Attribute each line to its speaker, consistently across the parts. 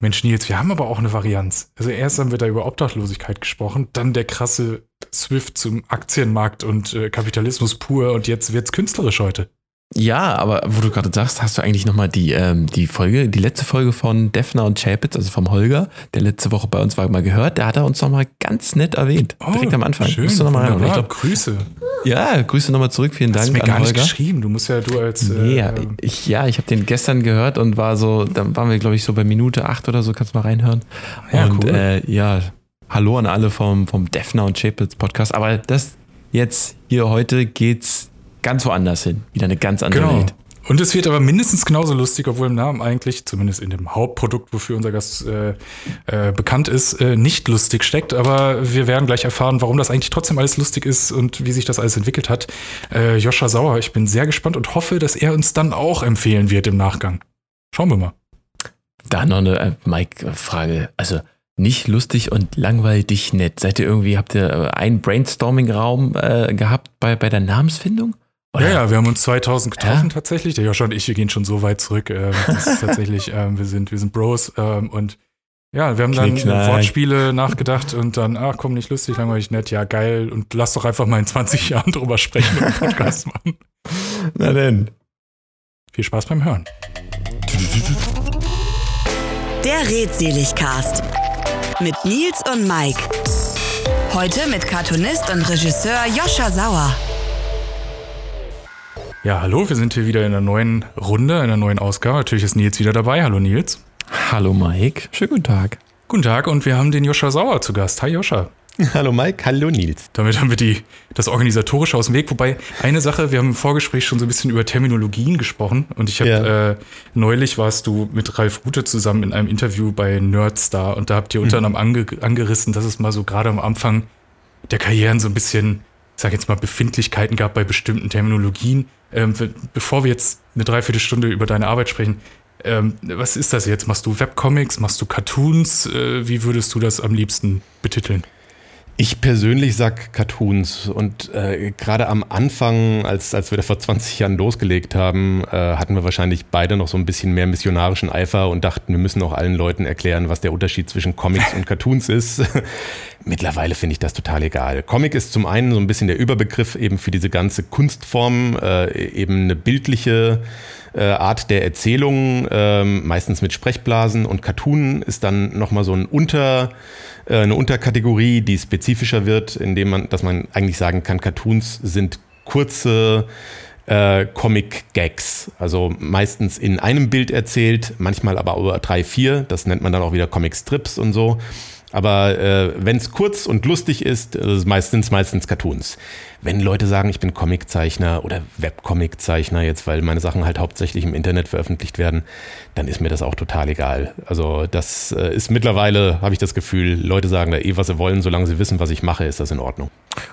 Speaker 1: Mensch, Nils, wir haben aber auch eine Varianz. Also erst haben wir da über Obdachlosigkeit gesprochen, dann der krasse Swift zum Aktienmarkt und äh, Kapitalismus pur und jetzt wird's künstlerisch heute.
Speaker 2: Ja, aber wo du gerade sagst, hast du eigentlich nochmal die, ähm, die Folge, die letzte Folge von Defner und Chapitz, also vom Holger, der letzte Woche bei uns war, mal gehört. Der hat er uns nochmal ganz nett erwähnt. Oh, direkt am Anfang.
Speaker 1: Schön, Musst du noch
Speaker 2: mal.
Speaker 1: Ich glaub, Grüße.
Speaker 2: Ja, Grüße nochmal zurück. Vielen Dank.
Speaker 1: Hast du mir gar Holger. nicht geschrieben. Du musst ja, du als.
Speaker 2: Nee, äh, ich, ja, ich habe den gestern gehört und war so, dann waren wir, glaube ich, so bei Minute acht oder so. Kannst du mal reinhören. Ja, und cool. Äh, ja, hallo an alle vom, vom Defner und Chapitz Podcast. Aber das jetzt hier heute geht's ganz woanders hin. Wieder eine ganz andere genau. Welt.
Speaker 1: Und es wird aber mindestens genauso lustig, obwohl im Namen eigentlich, zumindest in dem Hauptprodukt, wofür unser Gast äh, äh, bekannt ist, äh, nicht lustig steckt. Aber wir werden gleich erfahren, warum das eigentlich trotzdem alles lustig ist und wie sich das alles entwickelt hat. Äh, Joscha Sauer, ich bin sehr gespannt und hoffe, dass er uns dann auch empfehlen wird im Nachgang. Schauen wir mal.
Speaker 2: Da noch eine äh, Mike-Frage. Also nicht lustig und langweilig nett. Seid ihr irgendwie, habt ihr äh, einen Brainstorming-Raum äh, gehabt bei, bei der Namensfindung?
Speaker 1: Oder? Ja, ja, wir haben uns 2000 getroffen ja? tatsächlich. Der Joscha und ich, wir gehen schon so weit zurück. Äh, das ist tatsächlich, ähm, wir sind, wir sind Bros ähm, und ja, wir haben dann Wortspiele nachgedacht und dann, ach komm, nicht lustig, langweilig, nett, ja geil und lass doch einfach mal in 20 Jahren drüber sprechen und einen Podcast machen.
Speaker 2: Na denn.
Speaker 1: Viel Spaß beim Hören.
Speaker 3: Der Redseligcast mit Nils und Mike. Heute mit Cartoonist und Regisseur Joscha Sauer.
Speaker 1: Ja, hallo, wir sind hier wieder in einer neuen Runde, in einer neuen Ausgabe. Natürlich ist Nils wieder dabei. Hallo Nils.
Speaker 2: Hallo Mike. Schönen guten Tag.
Speaker 1: Guten Tag und wir haben den Joscha Sauer zu Gast. Hi Joscha.
Speaker 4: Hallo Mike, hallo Nils.
Speaker 1: Damit haben wir die, das Organisatorische aus dem Weg. Wobei, eine Sache, wir haben im Vorgespräch schon so ein bisschen über Terminologien gesprochen. Und ich habe ja. äh, neulich warst du mit Ralf Rute zusammen in einem Interview bei Nerdstar und da habt ihr unter mhm. anderem ange, angerissen, dass es mal so gerade am Anfang der Karrieren so ein bisschen, ich sag jetzt mal, Befindlichkeiten gab bei bestimmten Terminologien. Ähm, bevor wir jetzt eine Dreiviertelstunde über deine Arbeit sprechen, ähm, was ist das jetzt? Machst du Webcomics? Machst du Cartoons? Äh, wie würdest du das am liebsten betiteln?
Speaker 4: Ich persönlich sag Cartoons und äh, gerade am Anfang, als, als wir da vor 20 Jahren losgelegt haben, äh, hatten wir wahrscheinlich beide noch so ein bisschen mehr missionarischen Eifer und dachten, wir müssen auch allen Leuten erklären, was der Unterschied zwischen Comics und Cartoons ist. Mittlerweile finde ich das total egal. Comic ist zum einen so ein bisschen der Überbegriff eben für diese ganze Kunstform, äh, eben eine bildliche äh, Art der Erzählung, äh, meistens mit Sprechblasen und Cartoon ist dann nochmal so ein Unter eine Unterkategorie, die spezifischer wird, indem man, dass man eigentlich sagen kann, Cartoons sind kurze äh, Comic-Gags. Also meistens in einem Bild erzählt, manchmal aber über drei, vier. Das nennt man dann auch wieder Comic-Strips und so. Aber äh, wenn es kurz und lustig ist, ist es meistens meistens Cartoons. Wenn Leute sagen, ich bin Comiczeichner oder Webcomiczeichner jetzt, weil meine Sachen halt hauptsächlich im Internet veröffentlicht werden, dann ist mir das auch total egal. Also das äh, ist mittlerweile, habe ich das Gefühl, Leute sagen da eh, was sie wollen, solange sie wissen, was ich mache, ist das in Ordnung.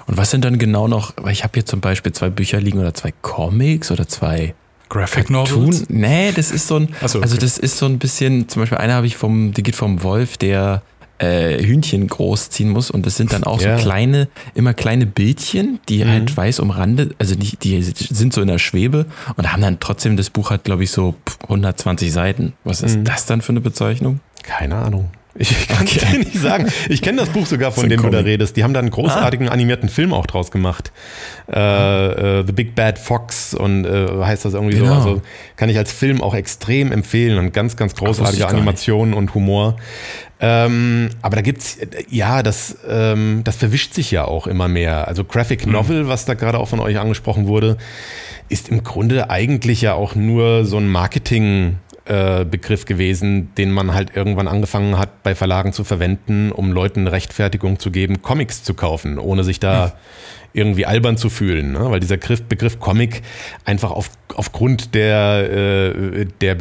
Speaker 2: Und was sind dann genau noch, weil ich habe hier zum Beispiel zwei Bücher liegen oder zwei Comics oder zwei
Speaker 1: Graphic Novels?
Speaker 2: Nee, das ist so ein, so, also okay. also das ist so ein bisschen, zum Beispiel einer habe ich vom, die geht vom Wolf, der äh, Hühnchen großziehen muss und das sind dann auch ja. so kleine, immer kleine Bildchen, die mhm. halt weiß umrandet, also die, die sind so in der Schwebe und haben dann trotzdem, das Buch hat glaube ich so 120 Seiten. Was ist mhm. das dann für eine Bezeichnung?
Speaker 4: Keine Ahnung. Ich kann es dir nicht sagen. Ich kenne das Buch sogar, von dem Comic. du da redest. Die haben da einen großartigen ah. animierten Film auch draus gemacht. Äh, äh, The Big Bad Fox und äh, heißt das irgendwie genau. so. Also kann ich als Film auch extrem empfehlen und ganz, ganz großartige Animationen und Humor. Ähm, aber da gibt's, ja, das, ähm, das verwischt sich ja auch immer mehr. Also Graphic mhm. Novel, mhm. was da gerade auch von euch angesprochen wurde, ist im Grunde eigentlich ja auch nur so ein Marketing- äh, Begriff gewesen, den man halt irgendwann angefangen hat, bei Verlagen zu verwenden, um Leuten Rechtfertigung zu geben, Comics zu kaufen, ohne sich da hm irgendwie albern zu fühlen, ne? weil dieser Begriff Comic einfach auf, aufgrund der, äh, der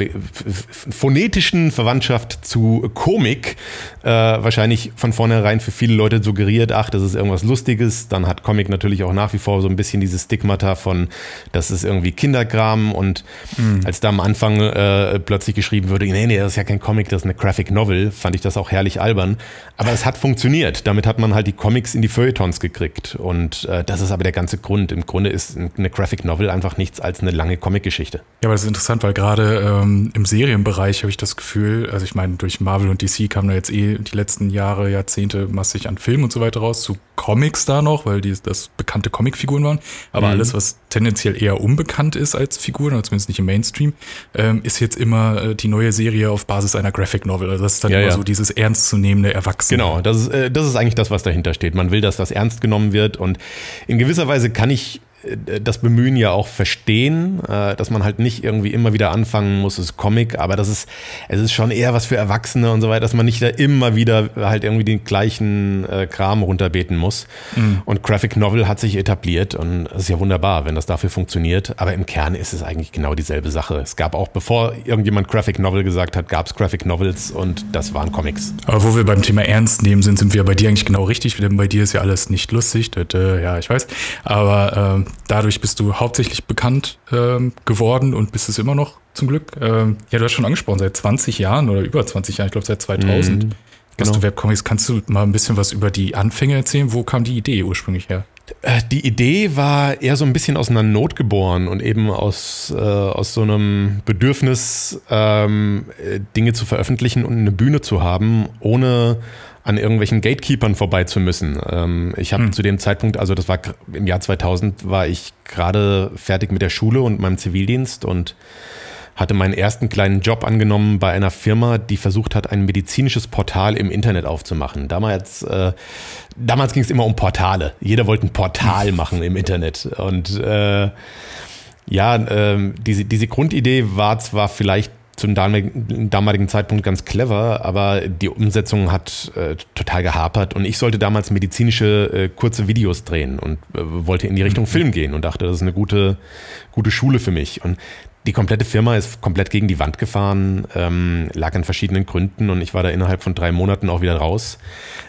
Speaker 4: phonetischen Verwandtschaft zu Komik äh, wahrscheinlich von vornherein für viele Leute suggeriert, ach, das ist irgendwas Lustiges. Dann hat Comic natürlich auch nach wie vor so ein bisschen dieses Stigmata von, das ist irgendwie Kinderkram und mhm. als da am Anfang äh, plötzlich geschrieben wurde, nee, nee, das ist ja kein Comic, das ist eine Graphic Novel, fand ich das auch herrlich albern. Aber es hat funktioniert. Damit hat man halt die Comics in die Feuilletons gekriegt und äh, das ist aber der ganze Grund. Im Grunde ist eine Graphic Novel einfach nichts als eine lange Comic-Geschichte.
Speaker 1: Ja, aber das ist interessant, weil gerade ähm, im Serienbereich habe ich das Gefühl, also ich meine, durch Marvel und DC kamen da jetzt eh die letzten Jahre, Jahrzehnte massig an Filmen und so weiter raus, zu Comics da noch, weil die das bekannte Comicfiguren waren. Aber mhm. alles, was tendenziell eher unbekannt ist als Figuren, oder zumindest nicht im Mainstream, ähm, ist jetzt immer äh, die neue Serie auf Basis einer Graphic Novel. Also das ist dann ja, immer ja. so dieses ernstzunehmende Erwachsene.
Speaker 4: Genau, das ist, äh, das ist eigentlich das, was dahinter steht. Man will, dass das ernst genommen wird und in gewisser Weise kann ich das Bemühen ja auch verstehen, äh, dass man halt nicht irgendwie immer wieder anfangen muss, es ist Comic, aber das ist, es ist schon eher was für Erwachsene und so weiter, dass man nicht da immer wieder halt irgendwie den gleichen äh, Kram runterbeten muss. Mhm. Und Graphic Novel hat sich etabliert und es ist ja wunderbar, wenn das dafür funktioniert, aber im Kern ist es eigentlich genau dieselbe Sache. Es gab auch, bevor irgendjemand Graphic Novel gesagt hat, gab es Graphic Novels und das waren Comics.
Speaker 1: Aber wo wir beim Thema Ernst nehmen sind, sind wir bei dir eigentlich genau richtig, denn bei dir ist ja alles nicht lustig, ja, ich weiß, aber ähm, dadurch bist du hauptsächlich bekannt ähm, geworden und bist es immer noch zum Glück. Ähm, ja, du hast schon angesprochen, seit 20 Jahren oder über 20 Jahren, ich glaube seit 2000. Mhm, genau. du Webcomics. Kannst du mal ein bisschen was über die Anfänge erzählen? Wo kam die Idee ursprünglich her?
Speaker 4: Äh, die Idee war eher so ein bisschen aus einer Not geboren und eben aus, äh, aus so einem Bedürfnis, ähm, Dinge zu veröffentlichen und eine Bühne zu haben, ohne an irgendwelchen Gatekeepern vorbei zu müssen. Ähm, ich habe hm. zu dem Zeitpunkt, also das war im Jahr 2000, war ich gerade fertig mit der Schule und meinem Zivildienst und hatte meinen ersten kleinen Job angenommen bei einer Firma, die versucht hat, ein medizinisches Portal im Internet aufzumachen. Damals, äh, damals ging es immer um Portale. Jeder wollte ein Portal machen im Internet. Und äh, ja, äh, diese, diese Grundidee war zwar vielleicht zum damaligen Zeitpunkt ganz clever, aber die Umsetzung hat äh, total gehapert und ich sollte damals medizinische äh, kurze Videos drehen und äh, wollte in die Richtung. Film gehen und dachte, das ist eine gute, gute Schule für mich. Und die komplette Firma ist komplett gegen die Wand gefahren, ähm, lag an verschiedenen Gründen und ich war da innerhalb von drei Monaten auch wieder raus.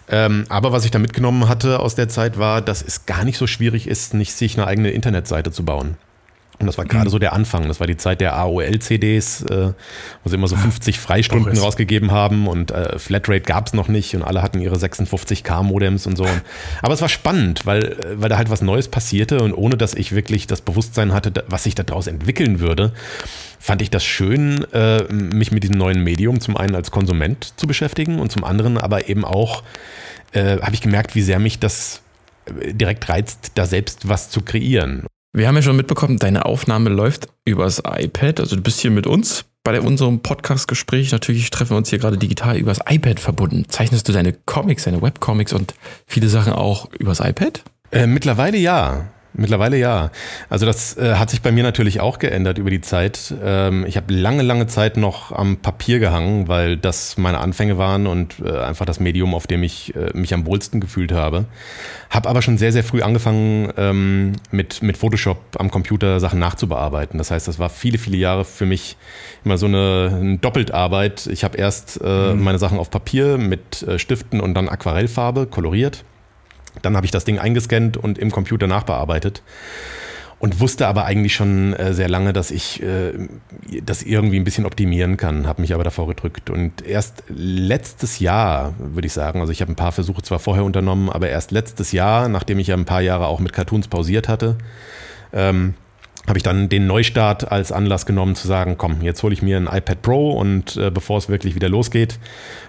Speaker 4: Ähm, aber was ich da mitgenommen hatte aus der Zeit war, dass es gar nicht so schwierig ist, nicht sich eine eigene Internetseite zu bauen. Und das war gerade mhm. so der Anfang. Das war die Zeit der AOL-CDs, äh, wo sie immer so 50 Freistunden Doch, rausgegeben haben und äh, Flatrate gab es noch nicht und alle hatten ihre 56K-Modems und so. Aber es war spannend, weil, äh, weil da halt was Neues passierte und ohne dass ich wirklich das Bewusstsein hatte, was sich daraus entwickeln würde, fand ich das schön, äh, mich mit diesem neuen Medium zum einen als Konsument zu beschäftigen und zum anderen aber eben auch äh, habe ich gemerkt, wie sehr mich das äh, direkt reizt, da selbst was zu kreieren.
Speaker 2: Wir haben ja schon mitbekommen, deine Aufnahme läuft übers iPad. Also du bist hier mit uns bei unserem Podcast-Gespräch. Natürlich treffen wir uns hier gerade digital übers iPad verbunden. Zeichnest du deine Comics, deine Webcomics und viele Sachen auch übers iPad?
Speaker 4: Äh, mittlerweile ja. Mittlerweile ja. Also das äh, hat sich bei mir natürlich auch geändert über die Zeit. Ähm, ich habe lange, lange Zeit noch am Papier gehangen, weil das meine Anfänge waren und äh, einfach das Medium, auf dem ich äh, mich am wohlsten gefühlt habe. Habe aber schon sehr, sehr früh angefangen, ähm, mit, mit Photoshop am Computer Sachen nachzubearbeiten. Das heißt, das war viele, viele Jahre für mich immer so eine, eine Doppeltarbeit. Ich habe erst äh, mhm. meine Sachen auf Papier mit äh, Stiften und dann Aquarellfarbe koloriert dann habe ich das Ding eingescannt und im Computer nachbearbeitet und wusste aber eigentlich schon äh, sehr lange, dass ich äh, das irgendwie ein bisschen optimieren kann, habe mich aber davor gedrückt. Und erst letztes Jahr, würde ich sagen, also ich habe ein paar Versuche zwar vorher unternommen, aber erst letztes Jahr, nachdem ich ja ein paar Jahre auch mit Cartoons pausiert hatte, ähm, habe ich dann den Neustart als Anlass genommen zu sagen, komm, jetzt hole ich mir ein iPad Pro und äh, bevor es wirklich wieder losgeht,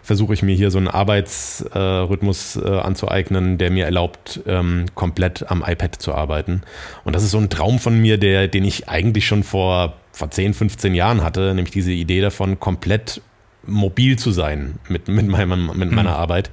Speaker 4: versuche ich mir hier so einen Arbeitsrhythmus äh, anzueignen, der mir erlaubt, ähm, komplett am iPad zu arbeiten. Und das ist so ein Traum von mir, der, den ich eigentlich schon vor, vor 10, 15 Jahren hatte, nämlich diese Idee davon, komplett mobil zu sein mit, mit, meinem, mit meiner mhm. Arbeit.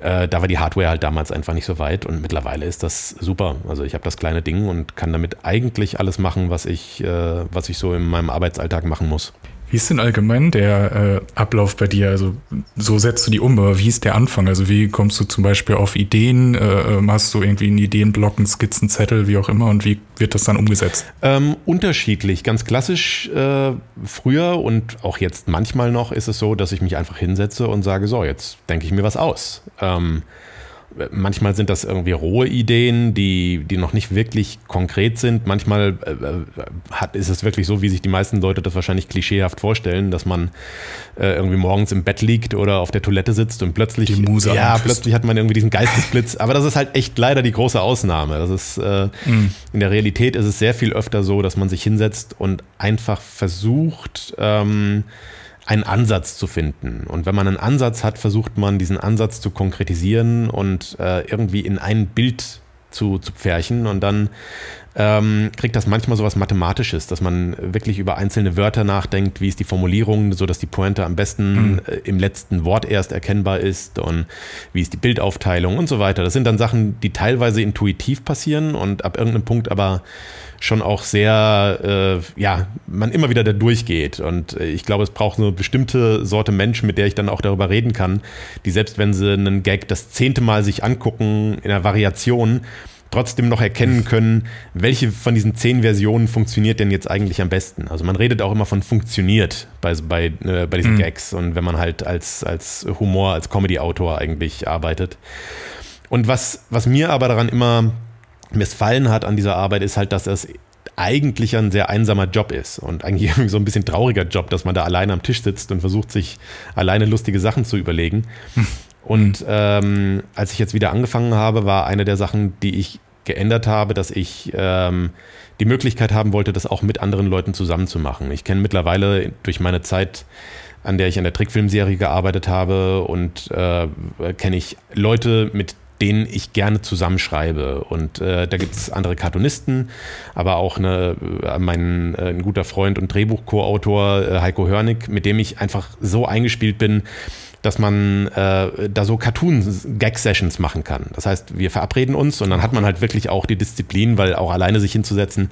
Speaker 4: Äh, da war die Hardware halt damals einfach nicht so weit und mittlerweile ist das super. Also ich habe das kleine Ding und kann damit eigentlich alles machen, was ich, äh, was ich so in meinem Arbeitsalltag machen muss.
Speaker 1: Wie ist denn allgemein der äh, Ablauf bei dir? Also so setzt du die um, aber wie ist der Anfang? Also wie kommst du zum Beispiel auf Ideen? Äh, ähm, hast du irgendwie einen Ideenblock, einen Skizzenzettel, wie auch immer? Und wie wird das dann umgesetzt?
Speaker 4: Ähm, unterschiedlich. Ganz klassisch äh, früher und auch jetzt manchmal noch ist es so, dass ich mich einfach hinsetze und sage, so, jetzt denke ich mir was aus. Ähm, manchmal sind das irgendwie rohe Ideen, die, die noch nicht wirklich konkret sind. Manchmal äh, äh, hat, ist es wirklich so, wie sich die meisten Leute das wahrscheinlich klischeehaft vorstellen, dass man äh, irgendwie morgens im Bett liegt oder auf der Toilette sitzt und plötzlich, ja, plötzlich hat man irgendwie diesen Geistesblitz. Aber das ist halt echt leider die große Ausnahme. Das ist, äh, mhm. in der Realität ist es sehr viel öfter so, dass man sich hinsetzt und einfach versucht, ähm, einen Ansatz zu finden. Und wenn man einen Ansatz hat, versucht man diesen Ansatz zu konkretisieren und äh, irgendwie in ein Bild zu, zu pferchen. Und dann ähm, kriegt das manchmal so was Mathematisches, dass man wirklich über einzelne Wörter nachdenkt, wie ist die Formulierung, sodass die Pointe am besten mhm. äh, im letzten Wort erst erkennbar ist und wie ist die Bildaufteilung und so weiter. Das sind dann Sachen, die teilweise intuitiv passieren und ab irgendeinem Punkt aber schon auch sehr, äh, ja, man immer wieder da durchgeht. Und äh, ich glaube, es braucht eine bestimmte Sorte Mensch, mit der ich dann auch darüber reden kann, die selbst wenn sie einen Gag das zehnte Mal sich angucken in einer Variation, trotzdem noch erkennen können, welche von diesen zehn Versionen funktioniert denn jetzt eigentlich am besten. Also man redet auch immer von funktioniert bei, bei, äh, bei diesen mhm. Gags und wenn man halt als, als Humor, als Comedy-Autor eigentlich arbeitet. Und was, was mir aber daran immer missfallen hat an dieser Arbeit, ist halt, dass es eigentlich ein sehr einsamer Job ist und eigentlich so ein bisschen trauriger Job, dass man da alleine am Tisch sitzt und versucht, sich alleine lustige Sachen zu überlegen. Hm. Und ähm, als ich jetzt wieder angefangen habe, war eine der Sachen, die ich geändert habe, dass ich ähm, die Möglichkeit haben wollte, das auch mit anderen Leuten zusammen zu machen. Ich kenne mittlerweile durch meine Zeit, an der ich an der Trickfilmserie gearbeitet habe und äh, kenne ich Leute, mit denen ich gerne zusammenschreibe. Und äh, da gibt es andere Cartoonisten, aber auch eine, äh, mein äh, ein guter Freund und Drehbuch-Co-Autor äh, Heiko Hörnig, mit dem ich einfach so eingespielt bin, dass man äh, da so Cartoon-Gag-Sessions machen kann. Das heißt, wir verabreden uns und dann hat man halt wirklich auch die Disziplin, weil auch alleine sich hinzusetzen,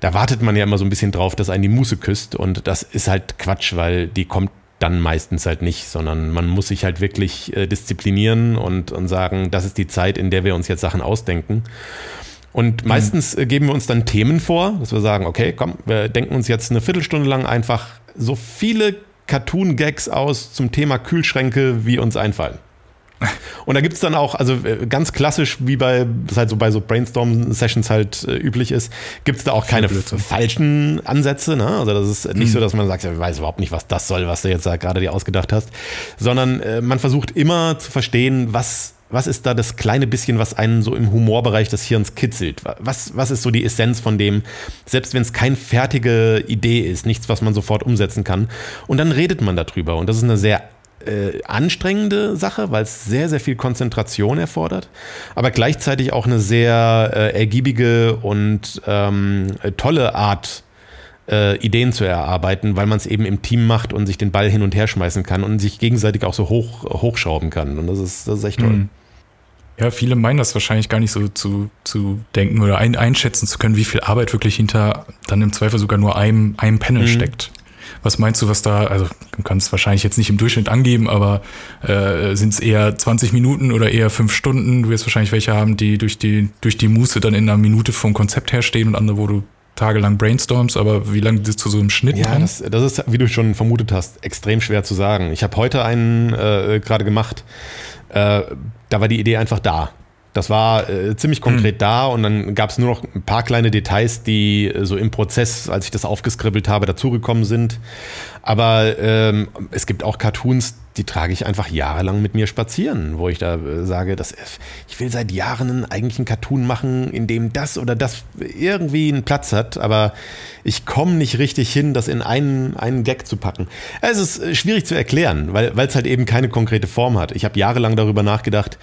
Speaker 4: da wartet man ja immer so ein bisschen drauf, dass einen die Muße küsst und das ist halt Quatsch, weil die kommt dann meistens halt nicht, sondern man muss sich halt wirklich äh, disziplinieren und, und sagen, das ist die Zeit, in der wir uns jetzt Sachen ausdenken. Und mhm. meistens äh, geben wir uns dann Themen vor, dass wir sagen, okay, komm, wir denken uns jetzt eine Viertelstunde lang einfach so viele Cartoon-Gags aus zum Thema Kühlschränke, wie uns einfallen. Und da gibt es dann auch, also äh, ganz klassisch, wie bei, das halt so bei so Brainstorm-Sessions halt äh, üblich ist, gibt es da auch keine falschen Ansätze. Ne? Also das ist nicht mhm. so, dass man sagt, ja, ich weiß überhaupt nicht, was das soll, was du jetzt da gerade dir ausgedacht hast, sondern äh, man versucht immer zu verstehen, was was ist da das kleine bisschen, was einen so im Humorbereich des Hirns kitzelt? Was, was ist so die Essenz von dem, selbst wenn es keine fertige Idee ist, nichts, was man sofort umsetzen kann? Und dann redet man darüber. Und das ist eine sehr äh, anstrengende Sache, weil es sehr, sehr viel Konzentration erfordert, aber gleichzeitig auch eine sehr äh, ergiebige und ähm, tolle Art, äh, Ideen zu erarbeiten, weil man es eben im Team macht und sich den Ball hin und her schmeißen kann und sich gegenseitig auch so hoch, hochschrauben kann. Und das ist, das ist echt toll. Mhm.
Speaker 1: Ja, viele meinen das wahrscheinlich gar nicht so zu, zu denken oder ein, einschätzen zu können, wie viel Arbeit wirklich hinter dann im Zweifel sogar nur einem, einem Panel mhm. steckt. Was meinst du, was da, also du kannst es wahrscheinlich jetzt nicht im Durchschnitt angeben, aber äh, sind es eher 20 Minuten oder eher fünf Stunden? Du wirst wahrscheinlich welche haben, die durch die, durch die Muße dann in einer Minute vom Konzept herstehen und andere, wo du tagelang brainstorms, aber wie lange das zu so einem Schnitt
Speaker 4: Ja, das, das, ist, wie du schon vermutet hast, extrem schwer zu sagen. Ich habe heute einen äh, gerade gemacht, äh, da war die Idee einfach da. Das war äh, ziemlich konkret mhm. da und dann gab es nur noch ein paar kleine Details, die äh, so im Prozess, als ich das aufgeskribbelt habe, dazugekommen sind. Aber ähm, es gibt auch Cartoons, die trage ich einfach jahrelang mit mir spazieren, wo ich da äh, sage, dass ich will seit Jahren eigentlich einen Cartoon machen, in dem das oder das irgendwie einen Platz hat, aber ich komme nicht richtig hin, das in einen, einen Gag zu packen. Es ist äh, schwierig zu erklären, weil es halt eben keine konkrete Form hat. Ich habe jahrelang darüber nachgedacht,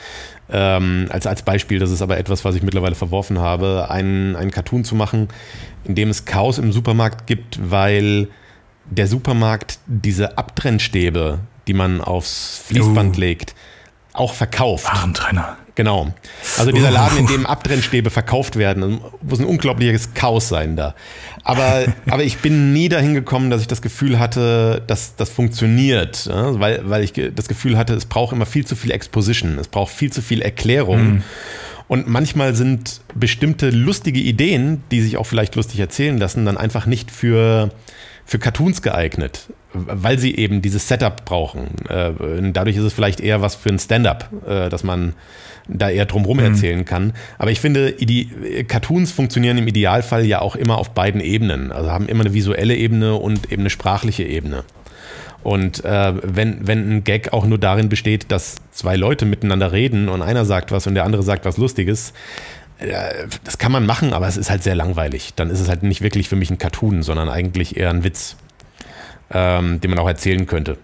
Speaker 4: ähm, als, als Beispiel, das ist aber etwas, was ich mittlerweile verworfen habe, einen, einen Cartoon zu machen, in dem es Chaos im Supermarkt gibt, weil der Supermarkt diese Abtrennstäbe, die man aufs Fließband uh. legt, auch verkauft.
Speaker 1: Warentrenner.
Speaker 4: Genau. Also dieser Laden, in dem Abtrennstäbe verkauft werden, muss ein unglaubliches Chaos sein da. Aber, aber ich bin nie dahin gekommen, dass ich das Gefühl hatte, dass das funktioniert. Weil, weil ich das Gefühl hatte, es braucht immer viel zu viel Exposition, es braucht viel zu viel Erklärung. Mhm. Und manchmal sind bestimmte lustige Ideen, die sich auch vielleicht lustig erzählen lassen, dann einfach nicht für für Cartoons geeignet. Weil sie eben dieses Setup brauchen. Äh, dadurch ist es vielleicht eher was für ein Stand-up, äh, dass man da eher drumherum mhm. erzählen kann. Aber ich finde, die Cartoons funktionieren im Idealfall ja auch immer auf beiden Ebenen. Also haben immer eine visuelle Ebene und eben eine sprachliche Ebene. Und äh, wenn, wenn ein Gag auch nur darin besteht, dass zwei Leute miteinander reden und einer sagt was und der andere sagt was Lustiges, äh, das kann man machen, aber es ist halt sehr langweilig. Dann ist es halt nicht wirklich für mich ein Cartoon, sondern eigentlich eher ein Witz, ähm, den man auch erzählen könnte.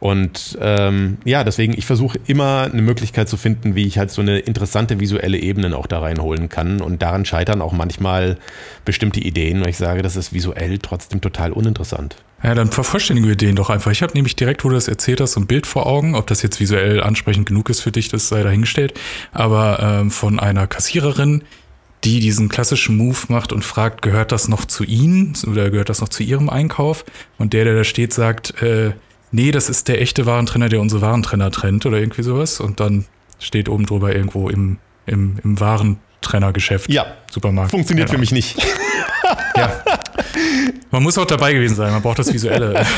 Speaker 4: Und ähm, ja, deswegen, ich versuche immer eine Möglichkeit zu finden, wie ich halt so eine interessante visuelle Ebene auch da reinholen kann. Und daran scheitern auch manchmal bestimmte Ideen, weil ich sage, das ist visuell trotzdem total uninteressant.
Speaker 1: Ja, dann vervollständigen wir den doch einfach. Ich habe nämlich direkt, wo du das erzählt hast, so ein Bild vor Augen. Ob das jetzt visuell ansprechend genug ist für dich, das sei dahingestellt. Aber ähm, von einer Kassiererin, die diesen klassischen Move macht und fragt, gehört das noch zu Ihnen oder gehört das noch zu Ihrem Einkauf? Und der, der da steht, sagt, äh, nee, das ist der echte Warentrenner, der unsere Warentrenner trennt oder irgendwie sowas. Und dann steht oben drüber irgendwo im, im, im Warentrennergeschäft.
Speaker 4: Ja. Supermarkt. Funktioniert für mich nicht.
Speaker 1: ja. Man muss auch dabei gewesen sein, man braucht das Visuelle.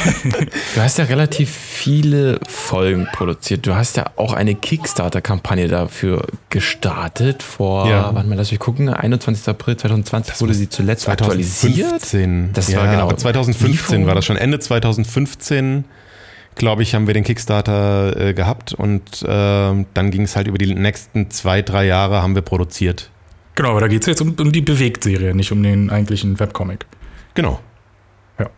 Speaker 2: Du hast ja relativ viele Folgen produziert. Du hast ja auch eine Kickstarter-Kampagne dafür gestartet vor, ja. wann mal lass mich gucken, 21. April 2020 das wurde sie zuletzt
Speaker 4: 2015. aktualisiert.
Speaker 2: Das ja, war genau.
Speaker 4: 2015 war das schon. Ende 2015 glaube ich, haben wir den Kickstarter äh, gehabt und äh, dann ging es halt über die nächsten zwei, drei Jahre haben wir produziert.
Speaker 1: Genau, aber da geht es jetzt um, um die Bewegtserie, nicht um den eigentlichen Webcomic.
Speaker 4: Genau.
Speaker 2: Ja.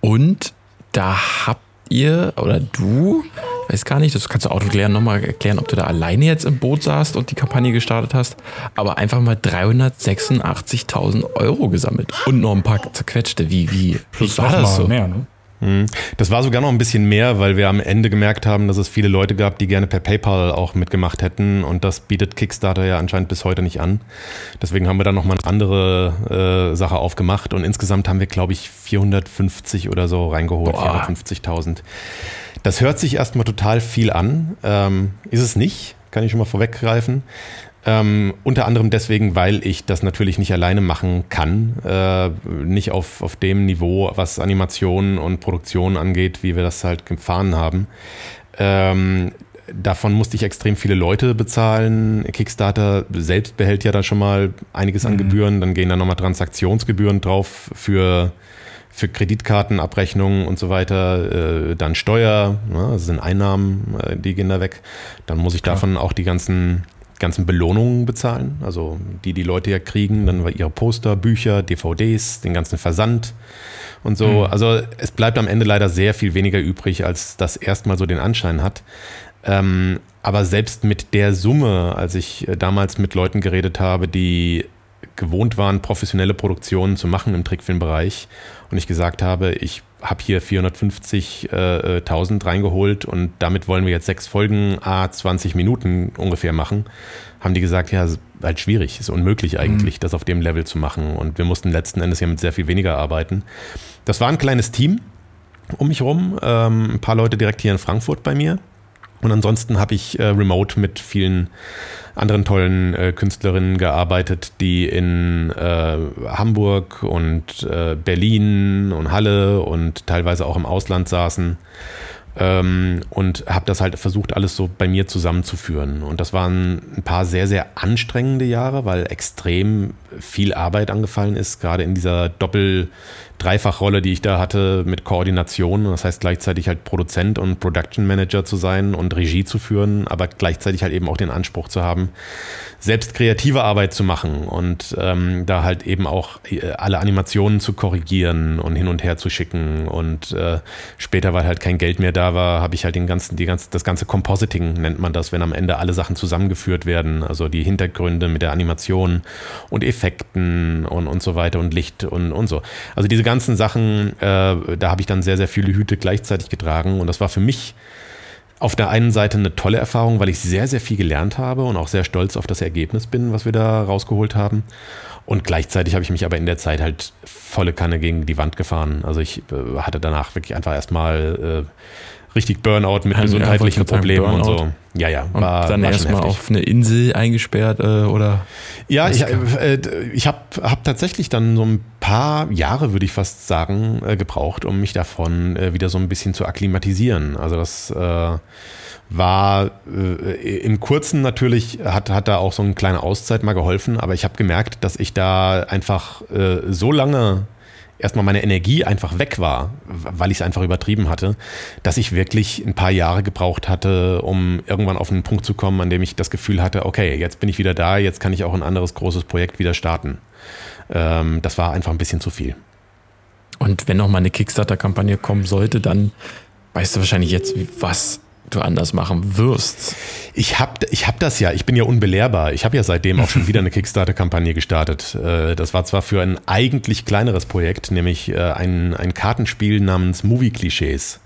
Speaker 2: Und da habt ihr oder du, weiß gar nicht, das kannst du auch klären, nochmal erklären, ob du da alleine jetzt im Boot saßt und die Kampagne gestartet hast, aber einfach mal 386.000 Euro gesammelt und noch ein paar zerquetschte. Wie, wie,
Speaker 1: wie war das so? Mehr, ne?
Speaker 4: Mhm. Das war sogar noch ein bisschen mehr, weil wir am Ende gemerkt haben, dass es viele Leute gab, die gerne per PayPal auch mitgemacht hätten. Und das bietet Kickstarter ja anscheinend bis heute nicht an. Deswegen haben wir dann nochmal eine andere äh, Sache aufgemacht. Und insgesamt haben wir, glaube ich, 450 oder so reingeholt, 450.000. Das hört sich erstmal total viel an. Ähm, ist es nicht, kann ich schon mal vorweggreifen. Ähm, unter anderem deswegen, weil ich das natürlich nicht alleine machen kann. Äh, nicht auf, auf dem Niveau, was Animation und Produktion angeht, wie wir das halt gefahren haben. Ähm, davon musste ich extrem viele Leute bezahlen. Kickstarter selbst behält ja da schon mal einiges an mhm. Gebühren. Dann gehen da nochmal Transaktionsgebühren drauf für, für Kreditkartenabrechnungen und so weiter. Äh, dann Steuer, ne, das sind Einnahmen, äh, die gehen da weg. Dann muss ich Klar. davon auch die ganzen ganzen Belohnungen bezahlen, also die die Leute ja kriegen, dann ihre Poster, Bücher, DVDs, den ganzen Versand und so. Mhm. Also es bleibt am Ende leider sehr viel weniger übrig, als das erstmal so den Anschein hat. Ähm, aber selbst mit der Summe, als ich äh, damals mit Leuten geredet habe, die gewohnt waren, professionelle Produktionen zu machen im Trickfilmbereich und ich gesagt habe, ich habe hier 450.000 äh, äh reingeholt und damit wollen wir jetzt sechs Folgen, a 20 Minuten ungefähr machen, haben die gesagt, ja, halt schwierig, ist unmöglich eigentlich, mhm. das auf dem Level zu machen. Und wir mussten letzten Endes ja mit sehr viel weniger arbeiten. Das war ein kleines Team um mich rum, ähm, ein paar Leute direkt hier in Frankfurt bei mir. Und ansonsten habe ich äh, remote mit vielen anderen tollen äh, Künstlerinnen gearbeitet, die in äh, Hamburg und äh, Berlin und Halle und teilweise auch im Ausland saßen. Ähm, und habe das halt versucht, alles so bei mir zusammenzuführen. Und das waren ein paar sehr, sehr anstrengende Jahre, weil extrem viel Arbeit angefallen ist, gerade in dieser Doppel- Dreifachrolle, die ich da hatte mit Koordination. Das heißt gleichzeitig halt Produzent und Production Manager zu sein und Regie zu führen, aber gleichzeitig halt eben auch den Anspruch zu haben, selbst kreative Arbeit zu machen und ähm, da halt eben auch äh, alle Animationen zu korrigieren und hin und her zu schicken. Und äh, später, weil halt kein Geld mehr da war, habe ich halt den ganzen, die ganze, das ganze Compositing nennt man das, wenn am Ende alle Sachen zusammengeführt werden, also die Hintergründe mit der Animation und Effekten und, und so weiter und Licht und, und so. Also diese ganzen Sachen, äh, da habe ich dann sehr, sehr viele Hüte gleichzeitig getragen und das war für mich auf der einen Seite eine tolle Erfahrung, weil ich sehr, sehr viel gelernt habe und auch sehr stolz auf das Ergebnis bin, was wir da rausgeholt haben. Und gleichzeitig habe ich mich aber in der Zeit halt volle Kanne gegen die Wand gefahren. Also ich äh, hatte danach wirklich einfach erstmal äh, richtig Burnout mit gesundheitlichen Problemen und so.
Speaker 2: Ja, ja. Und war, dann erstmal auf eine Insel eingesperrt äh, oder?
Speaker 4: Ja, ich, äh, ich habe hab tatsächlich dann so ein paar Jahre, würde ich fast sagen, äh, gebraucht, um mich davon äh, wieder so ein bisschen zu akklimatisieren. Also das äh, war äh, im Kurzen natürlich, hat, hat da auch so eine kleine Auszeit mal geholfen, aber ich habe gemerkt, dass ich da einfach so lange erstmal meine Energie einfach weg war, weil ich es einfach übertrieben hatte, dass ich wirklich ein paar Jahre gebraucht hatte, um irgendwann auf einen Punkt zu kommen, an dem ich das Gefühl hatte, okay, jetzt bin ich wieder da, jetzt kann ich auch ein anderes großes Projekt wieder starten. Ähm, das war einfach ein bisschen zu viel.
Speaker 2: Und wenn noch mal eine Kickstarter-Kampagne kommen sollte, dann weißt du wahrscheinlich jetzt, was du anders machen wirst.
Speaker 4: Ich habe ich hab das ja, ich bin ja unbelehrbar. Ich habe ja seitdem auch schon wieder eine Kickstarter-Kampagne gestartet. Äh, das war zwar für ein eigentlich kleineres Projekt, nämlich äh, ein, ein Kartenspiel namens Movie Klischees,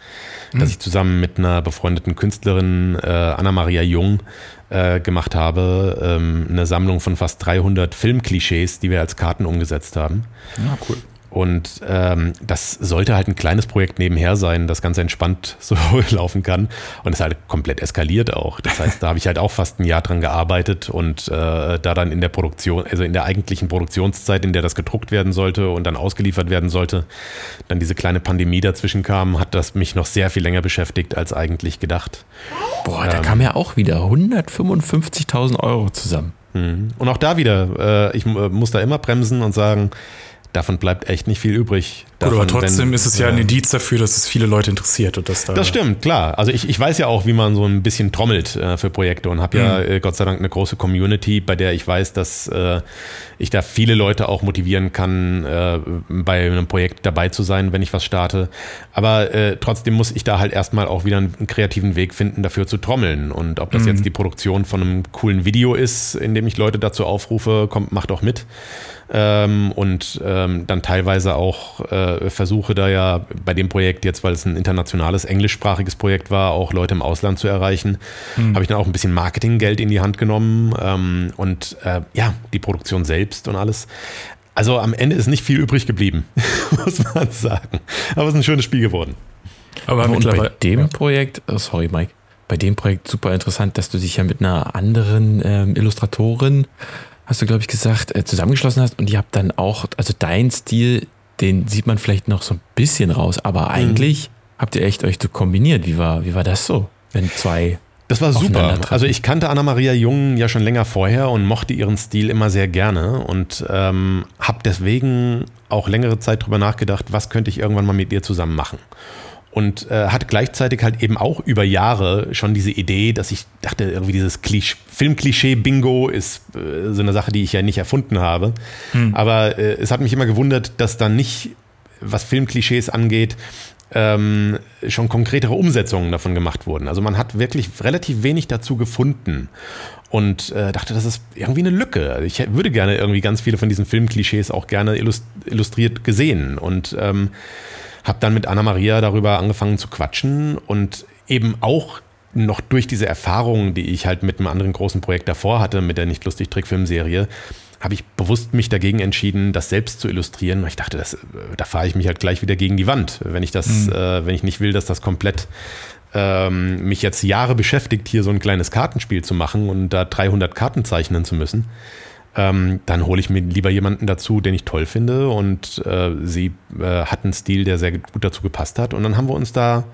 Speaker 4: das hm. ich zusammen mit einer befreundeten Künstlerin äh, Anna-Maria Jung gemacht habe. Ähm, eine Sammlung von fast 300 Filmklischees, die wir als Karten umgesetzt haben.
Speaker 2: Ja, cool.
Speaker 4: Und ähm, das sollte halt ein kleines Projekt nebenher sein, das ganz entspannt so laufen kann. Und es halt komplett eskaliert auch. Das heißt, da habe ich halt auch fast ein Jahr dran gearbeitet und äh, da dann in der Produktion, also in der eigentlichen Produktionszeit, in der das gedruckt werden sollte und dann ausgeliefert werden sollte, dann diese kleine Pandemie dazwischen kam, hat das mich noch sehr viel länger beschäftigt als eigentlich gedacht.
Speaker 2: Boah, da ähm, kam ja auch wieder 155.000 Euro zusammen.
Speaker 4: Mhm. Und auch da wieder, äh, ich äh, muss da immer bremsen und sagen, davon bleibt echt nicht viel übrig.
Speaker 1: Davon, Gut, aber trotzdem wenn, ist es ja, ein Indiz dafür, dass es viele Leute interessiert und dass
Speaker 4: da. Das stimmt, klar. Also ich, ich weiß ja auch, wie man so ein bisschen trommelt äh, für Projekte und habe mhm. ja äh, Gott sei Dank eine große Community, bei der ich weiß, dass äh, ich da viele Leute auch motivieren kann, äh, bei einem Projekt dabei zu sein, wenn ich was starte. Aber äh, trotzdem muss ich da halt erstmal auch wieder einen, einen, kreativen Weg finden, dafür zu trommeln. Und ob das mhm. jetzt die Produktion von einem coolen Video ist, in dem ich Leute dazu aufrufe, kommt, macht auch mit ähm, und ähm, dann teilweise auch äh, versuche da ja bei dem Projekt jetzt, weil es ein internationales englischsprachiges Projekt war, auch Leute im Ausland zu erreichen, mhm. habe ich dann auch ein bisschen Marketinggeld in die Hand genommen ähm, und äh, ja, die Produktion selbst und alles. Also am Ende ist nicht viel übrig geblieben, muss man sagen. Aber es ist ein schönes Spiel geworden.
Speaker 2: Aber und bei dem. Projekt, oh sorry Mike, bei dem Projekt super interessant, dass du dich ja mit einer anderen ähm, Illustratorin hast du, glaube ich, gesagt, äh, zusammengeschlossen hast und ihr habt dann auch, also dein Stil, den sieht man vielleicht noch so ein bisschen raus, aber mhm. eigentlich habt ihr echt euch so kombiniert. Wie war, wie war das so, wenn zwei
Speaker 4: das war super. Also ich kannte Anna-Maria Jung ja schon länger vorher und mochte ihren Stil immer sehr gerne und ähm, habe deswegen auch längere Zeit drüber nachgedacht, was könnte ich irgendwann mal mit ihr zusammen machen und äh, hatte gleichzeitig halt eben auch über Jahre schon diese Idee, dass ich dachte, irgendwie dieses Filmklischee-Bingo ist äh, so eine Sache, die ich ja nicht erfunden habe. Hm. Aber äh, es hat mich immer gewundert, dass dann nicht, was Filmklischees angeht, ähm, schon konkretere Umsetzungen davon gemacht wurden. Also man hat wirklich relativ wenig dazu gefunden und äh, dachte, das ist irgendwie eine Lücke. Also ich würde gerne irgendwie ganz viele von diesen Filmklischees auch gerne illustriert gesehen und ähm, habe dann mit Anna-Maria darüber angefangen zu quatschen und eben auch noch durch diese Erfahrungen, die ich halt mit einem anderen großen Projekt davor hatte, mit der nicht lustig Trickfilmserie, habe ich bewusst mich dagegen entschieden, das selbst zu illustrieren. Ich dachte, das, da fahre ich mich halt gleich wieder gegen die Wand, wenn ich das, mhm. äh, wenn ich nicht will, dass das komplett ähm, mich jetzt Jahre beschäftigt, hier so ein kleines Kartenspiel zu machen und da 300 Karten zeichnen zu müssen ähm, dann hole ich mir lieber jemanden dazu, den ich toll finde. Und äh, sie äh, hat einen Stil, der sehr gut dazu gepasst hat. Und dann haben wir uns da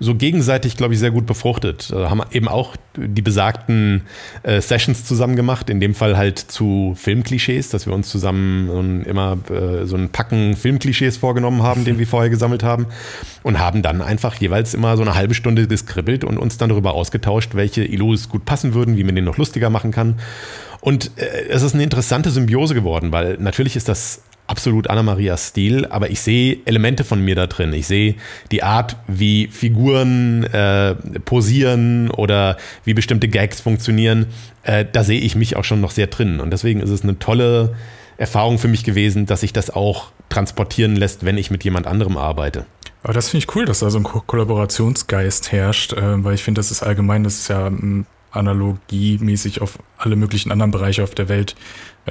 Speaker 4: so gegenseitig, glaube ich, sehr gut befruchtet. Äh, haben eben auch die besagten äh, Sessions zusammen gemacht, in dem Fall halt zu Filmklischees, dass wir uns zusammen immer äh, so ein Packen Filmklischees vorgenommen haben, den wir vorher gesammelt haben und haben dann einfach jeweils immer so eine halbe Stunde geskribbelt und uns dann darüber ausgetauscht, welche Ilus gut passen würden, wie man den noch lustiger machen kann. Und äh, es ist eine interessante Symbiose geworden, weil natürlich ist das absolut Anna-Marias Stil, aber ich sehe Elemente von mir da drin. Ich sehe die Art, wie Figuren äh, posieren oder wie bestimmte Gags funktionieren. Äh, da sehe ich mich auch schon noch sehr drin. Und deswegen ist es eine tolle Erfahrung für mich gewesen, dass sich das auch transportieren lässt, wenn ich mit jemand anderem arbeite.
Speaker 1: Aber das finde ich cool, dass da so ein Ko Kollaborationsgeist herrscht, äh, weil ich finde, das ist allgemein, das ist ja ähm, analogiemäßig auf alle möglichen anderen Bereiche auf der Welt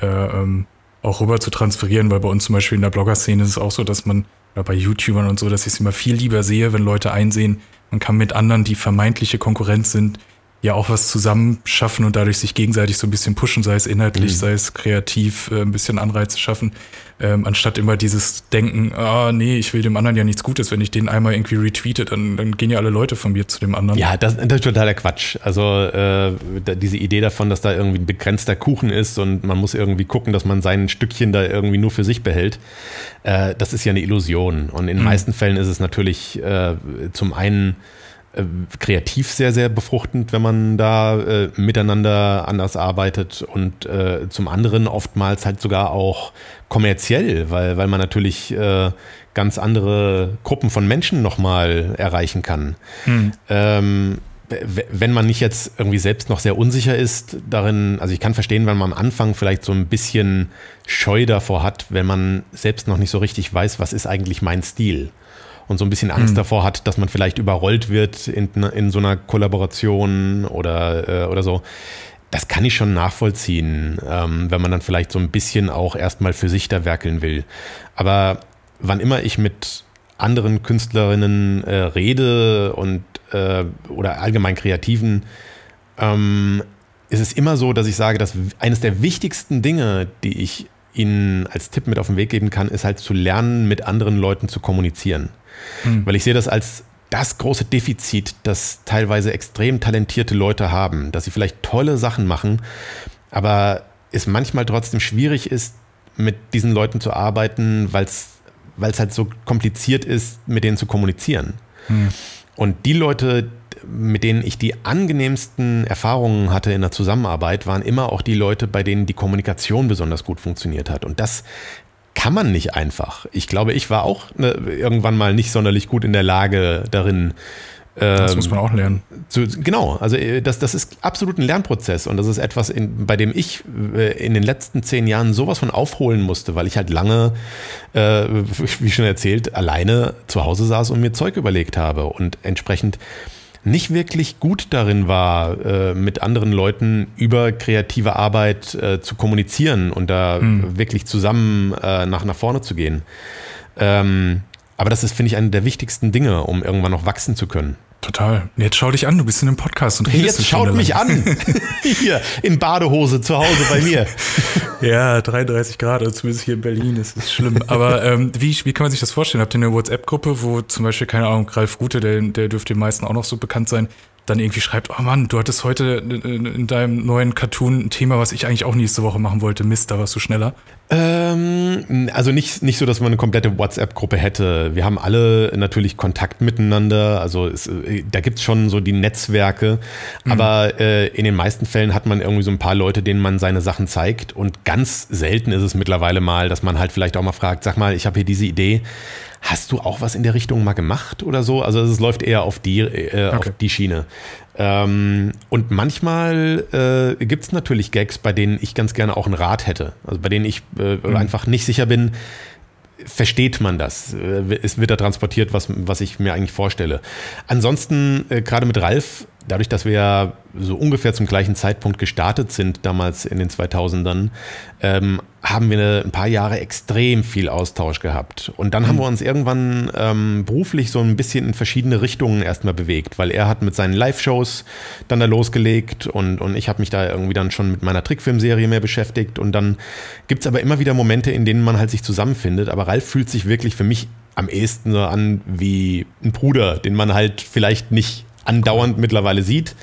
Speaker 1: äh, ähm, auch rüber zu transferieren, weil bei uns zum Beispiel in der Blogger-Szene ist es auch so, dass man oder bei YouTubern und so, dass ich es immer viel lieber sehe, wenn Leute einsehen, man kann mit anderen, die vermeintliche Konkurrenz sind, ja auch was zusammen schaffen und dadurch sich gegenseitig so ein bisschen pushen, sei es inhaltlich, mhm. sei es kreativ, äh, ein bisschen Anreize schaffen, ähm, anstatt immer dieses Denken, ah nee, ich will dem anderen ja nichts Gutes, wenn ich den einmal irgendwie retweete, dann, dann gehen ja alle Leute von mir zu dem anderen.
Speaker 4: Ja, das, das ist totaler Quatsch. Also äh, diese Idee davon, dass da irgendwie ein begrenzter Kuchen ist und man muss irgendwie gucken, dass man sein Stückchen da irgendwie nur für sich behält, äh, das ist ja eine Illusion. Und in den mhm. meisten Fällen ist es natürlich äh, zum einen kreativ sehr, sehr befruchtend, wenn man da äh, miteinander anders arbeitet und äh, zum anderen oftmals halt sogar auch kommerziell, weil, weil man natürlich äh, ganz andere Gruppen von Menschen nochmal erreichen kann. Hm. Ähm, wenn man nicht jetzt irgendwie selbst noch sehr unsicher ist darin, also ich kann verstehen, wenn man am Anfang vielleicht so ein bisschen Scheu davor hat, wenn man selbst noch nicht so richtig weiß, was ist eigentlich mein Stil und so ein bisschen Angst mhm. davor hat, dass man vielleicht überrollt wird in, in so einer Kollaboration oder, äh, oder so. Das kann ich schon nachvollziehen, ähm, wenn man dann vielleicht so ein bisschen auch erstmal für sich da werkeln will. Aber wann immer ich mit anderen Künstlerinnen äh, rede und äh, oder allgemein Kreativen, ähm, ist es immer so, dass ich sage, dass eines der wichtigsten Dinge, die ich Ihnen als Tipp mit auf den Weg geben kann, ist halt zu lernen, mit anderen Leuten zu kommunizieren. Mhm. Weil ich sehe das als das große Defizit, das teilweise extrem talentierte Leute haben, dass sie vielleicht tolle Sachen machen, aber es manchmal trotzdem schwierig ist, mit diesen Leuten zu arbeiten, weil es halt so kompliziert ist, mit denen zu kommunizieren. Mhm. Und die Leute, mit denen ich die angenehmsten Erfahrungen hatte in der Zusammenarbeit, waren immer auch die Leute, bei denen die Kommunikation besonders gut funktioniert hat. Und das kann man nicht einfach. Ich glaube, ich war auch ne, irgendwann mal nicht sonderlich gut in der Lage darin.
Speaker 1: das muss man auch lernen.
Speaker 4: Zu, genau, also äh, das, das ist absolut ein Lernprozess und das ist etwas, in, bei dem ich äh, in den letzten zehn Jahren sowas von aufholen musste, weil ich halt lange, äh, wie schon erzählt, alleine zu Hause saß und mir Zeug überlegt habe und entsprechend nicht wirklich gut darin war, äh, mit anderen Leuten über kreative Arbeit äh, zu kommunizieren und da mhm. wirklich zusammen äh, nach, nach vorne zu gehen. Ähm, aber das ist, finde ich, eine der wichtigsten Dinge, um irgendwann noch wachsen zu können.
Speaker 1: Total. Jetzt schau dich an, du bist in einem Podcast und redest
Speaker 4: Jetzt schaut mich an. hier, in Badehose zu Hause bei mir.
Speaker 1: ja, 33 Grad, also zumindest hier in Berlin, das ist schlimm. Aber ähm, wie, wie kann man sich das vorstellen? Habt ihr eine WhatsApp-Gruppe, wo zum Beispiel, keine Ahnung, Ralf Rute, der, der dürfte den meisten auch noch so bekannt sein, dann irgendwie schreibt, oh Mann, du hattest heute in deinem neuen Cartoon ein Thema, was ich eigentlich auch nächste Woche machen wollte. Mist, da warst du schneller.
Speaker 4: Ähm, also nicht, nicht so, dass man eine komplette WhatsApp-Gruppe hätte. Wir haben alle natürlich Kontakt miteinander. Also es, äh, da gibt es schon so die Netzwerke. Mhm. Aber äh, in den meisten Fällen hat man irgendwie so ein paar Leute, denen man seine Sachen zeigt. Und ganz selten ist es mittlerweile mal, dass man halt vielleicht auch mal fragt, sag mal, ich habe hier diese Idee Hast du auch was in der Richtung mal gemacht oder so? Also es läuft eher auf die, äh, okay. auf die Schiene. Ähm, und manchmal äh, gibt es natürlich Gags, bei denen ich ganz gerne auch einen Rat hätte. Also bei denen ich äh, mhm. einfach nicht sicher bin, versteht man das? Äh, es wird da transportiert, was, was ich mir eigentlich vorstelle. Ansonsten, äh, gerade mit Ralf, dadurch, dass wir ja so ungefähr zum gleichen Zeitpunkt gestartet sind, damals in den 2000ern, ähm, haben wir ein paar Jahre extrem viel Austausch gehabt. Und dann mhm. haben wir uns irgendwann ähm, beruflich so ein bisschen in verschiedene Richtungen erstmal bewegt, weil er hat mit seinen Live-Shows dann da losgelegt und, und ich habe mich da irgendwie dann schon mit meiner Trickfilmserie mehr beschäftigt. Und dann gibt es aber immer wieder Momente, in denen man halt sich zusammenfindet. Aber Ralf fühlt sich wirklich für mich am ehesten so an wie ein Bruder, den man halt vielleicht nicht andauernd mittlerweile sieht.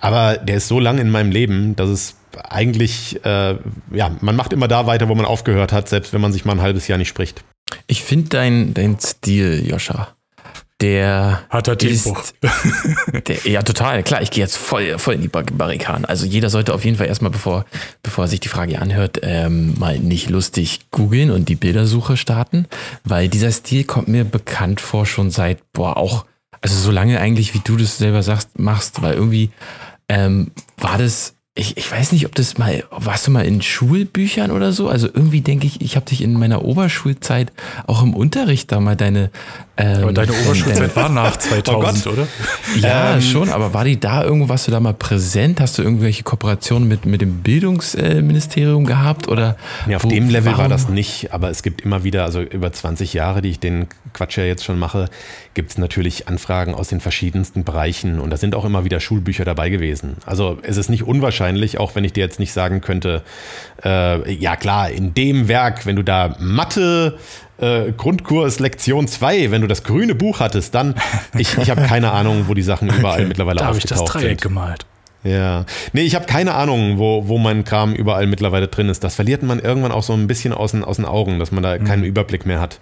Speaker 4: Aber der ist so lang in meinem Leben, dass es eigentlich, äh, ja, man macht immer da weiter, wo man aufgehört hat, selbst wenn man sich mal ein halbes Jahr nicht spricht.
Speaker 2: Ich finde dein, dein Stil, Joscha, der
Speaker 1: hat er Tiefbruch.
Speaker 2: Der, ja, total. Klar, ich gehe jetzt voll, voll in die Barrikaden. Also jeder sollte auf jeden Fall erstmal, bevor, bevor er sich die Frage anhört, ähm, mal nicht lustig googeln und die Bildersuche starten, weil dieser Stil kommt mir bekannt vor schon seit, boah, auch also so lange eigentlich, wie du das selber sagst, machst, weil irgendwie ähm, war das ich, ich weiß nicht, ob das mal, warst du mal in Schulbüchern oder so? Also irgendwie denke ich, ich habe dich in meiner Oberschulzeit auch im Unterricht da mal deine.
Speaker 1: Ähm, aber deine Oberschulzeit war nach 2000, oh oder?
Speaker 2: Ja, ähm, schon, aber war die da irgendwo, warst du da mal präsent? Hast du irgendwelche Kooperationen mit, mit dem Bildungsministerium gehabt? Oder
Speaker 4: nee, auf wo, dem Level warum? war das nicht, aber es gibt immer wieder, also über 20 Jahre, die ich den Quatsch ja jetzt schon mache, gibt es natürlich Anfragen aus den verschiedensten Bereichen und da sind auch immer wieder Schulbücher dabei gewesen. Also es ist nicht unwahrscheinlich, wahrscheinlich, auch wenn ich dir jetzt nicht sagen könnte, äh, ja klar, in dem Werk, wenn du da Mathe, äh, Grundkurs Lektion 2, wenn du das grüne Buch hattest, dann, ich, ich habe keine Ahnung, wo die Sachen überall okay, mittlerweile da aufgetaucht sind. Da habe ich das Dreieck
Speaker 1: sind. gemalt.
Speaker 4: Ja. Nee, ich habe keine Ahnung, wo, wo mein Kram überall mittlerweile drin ist. Das verliert man irgendwann auch so ein bisschen aus den, aus den Augen, dass man da mhm. keinen Überblick mehr hat.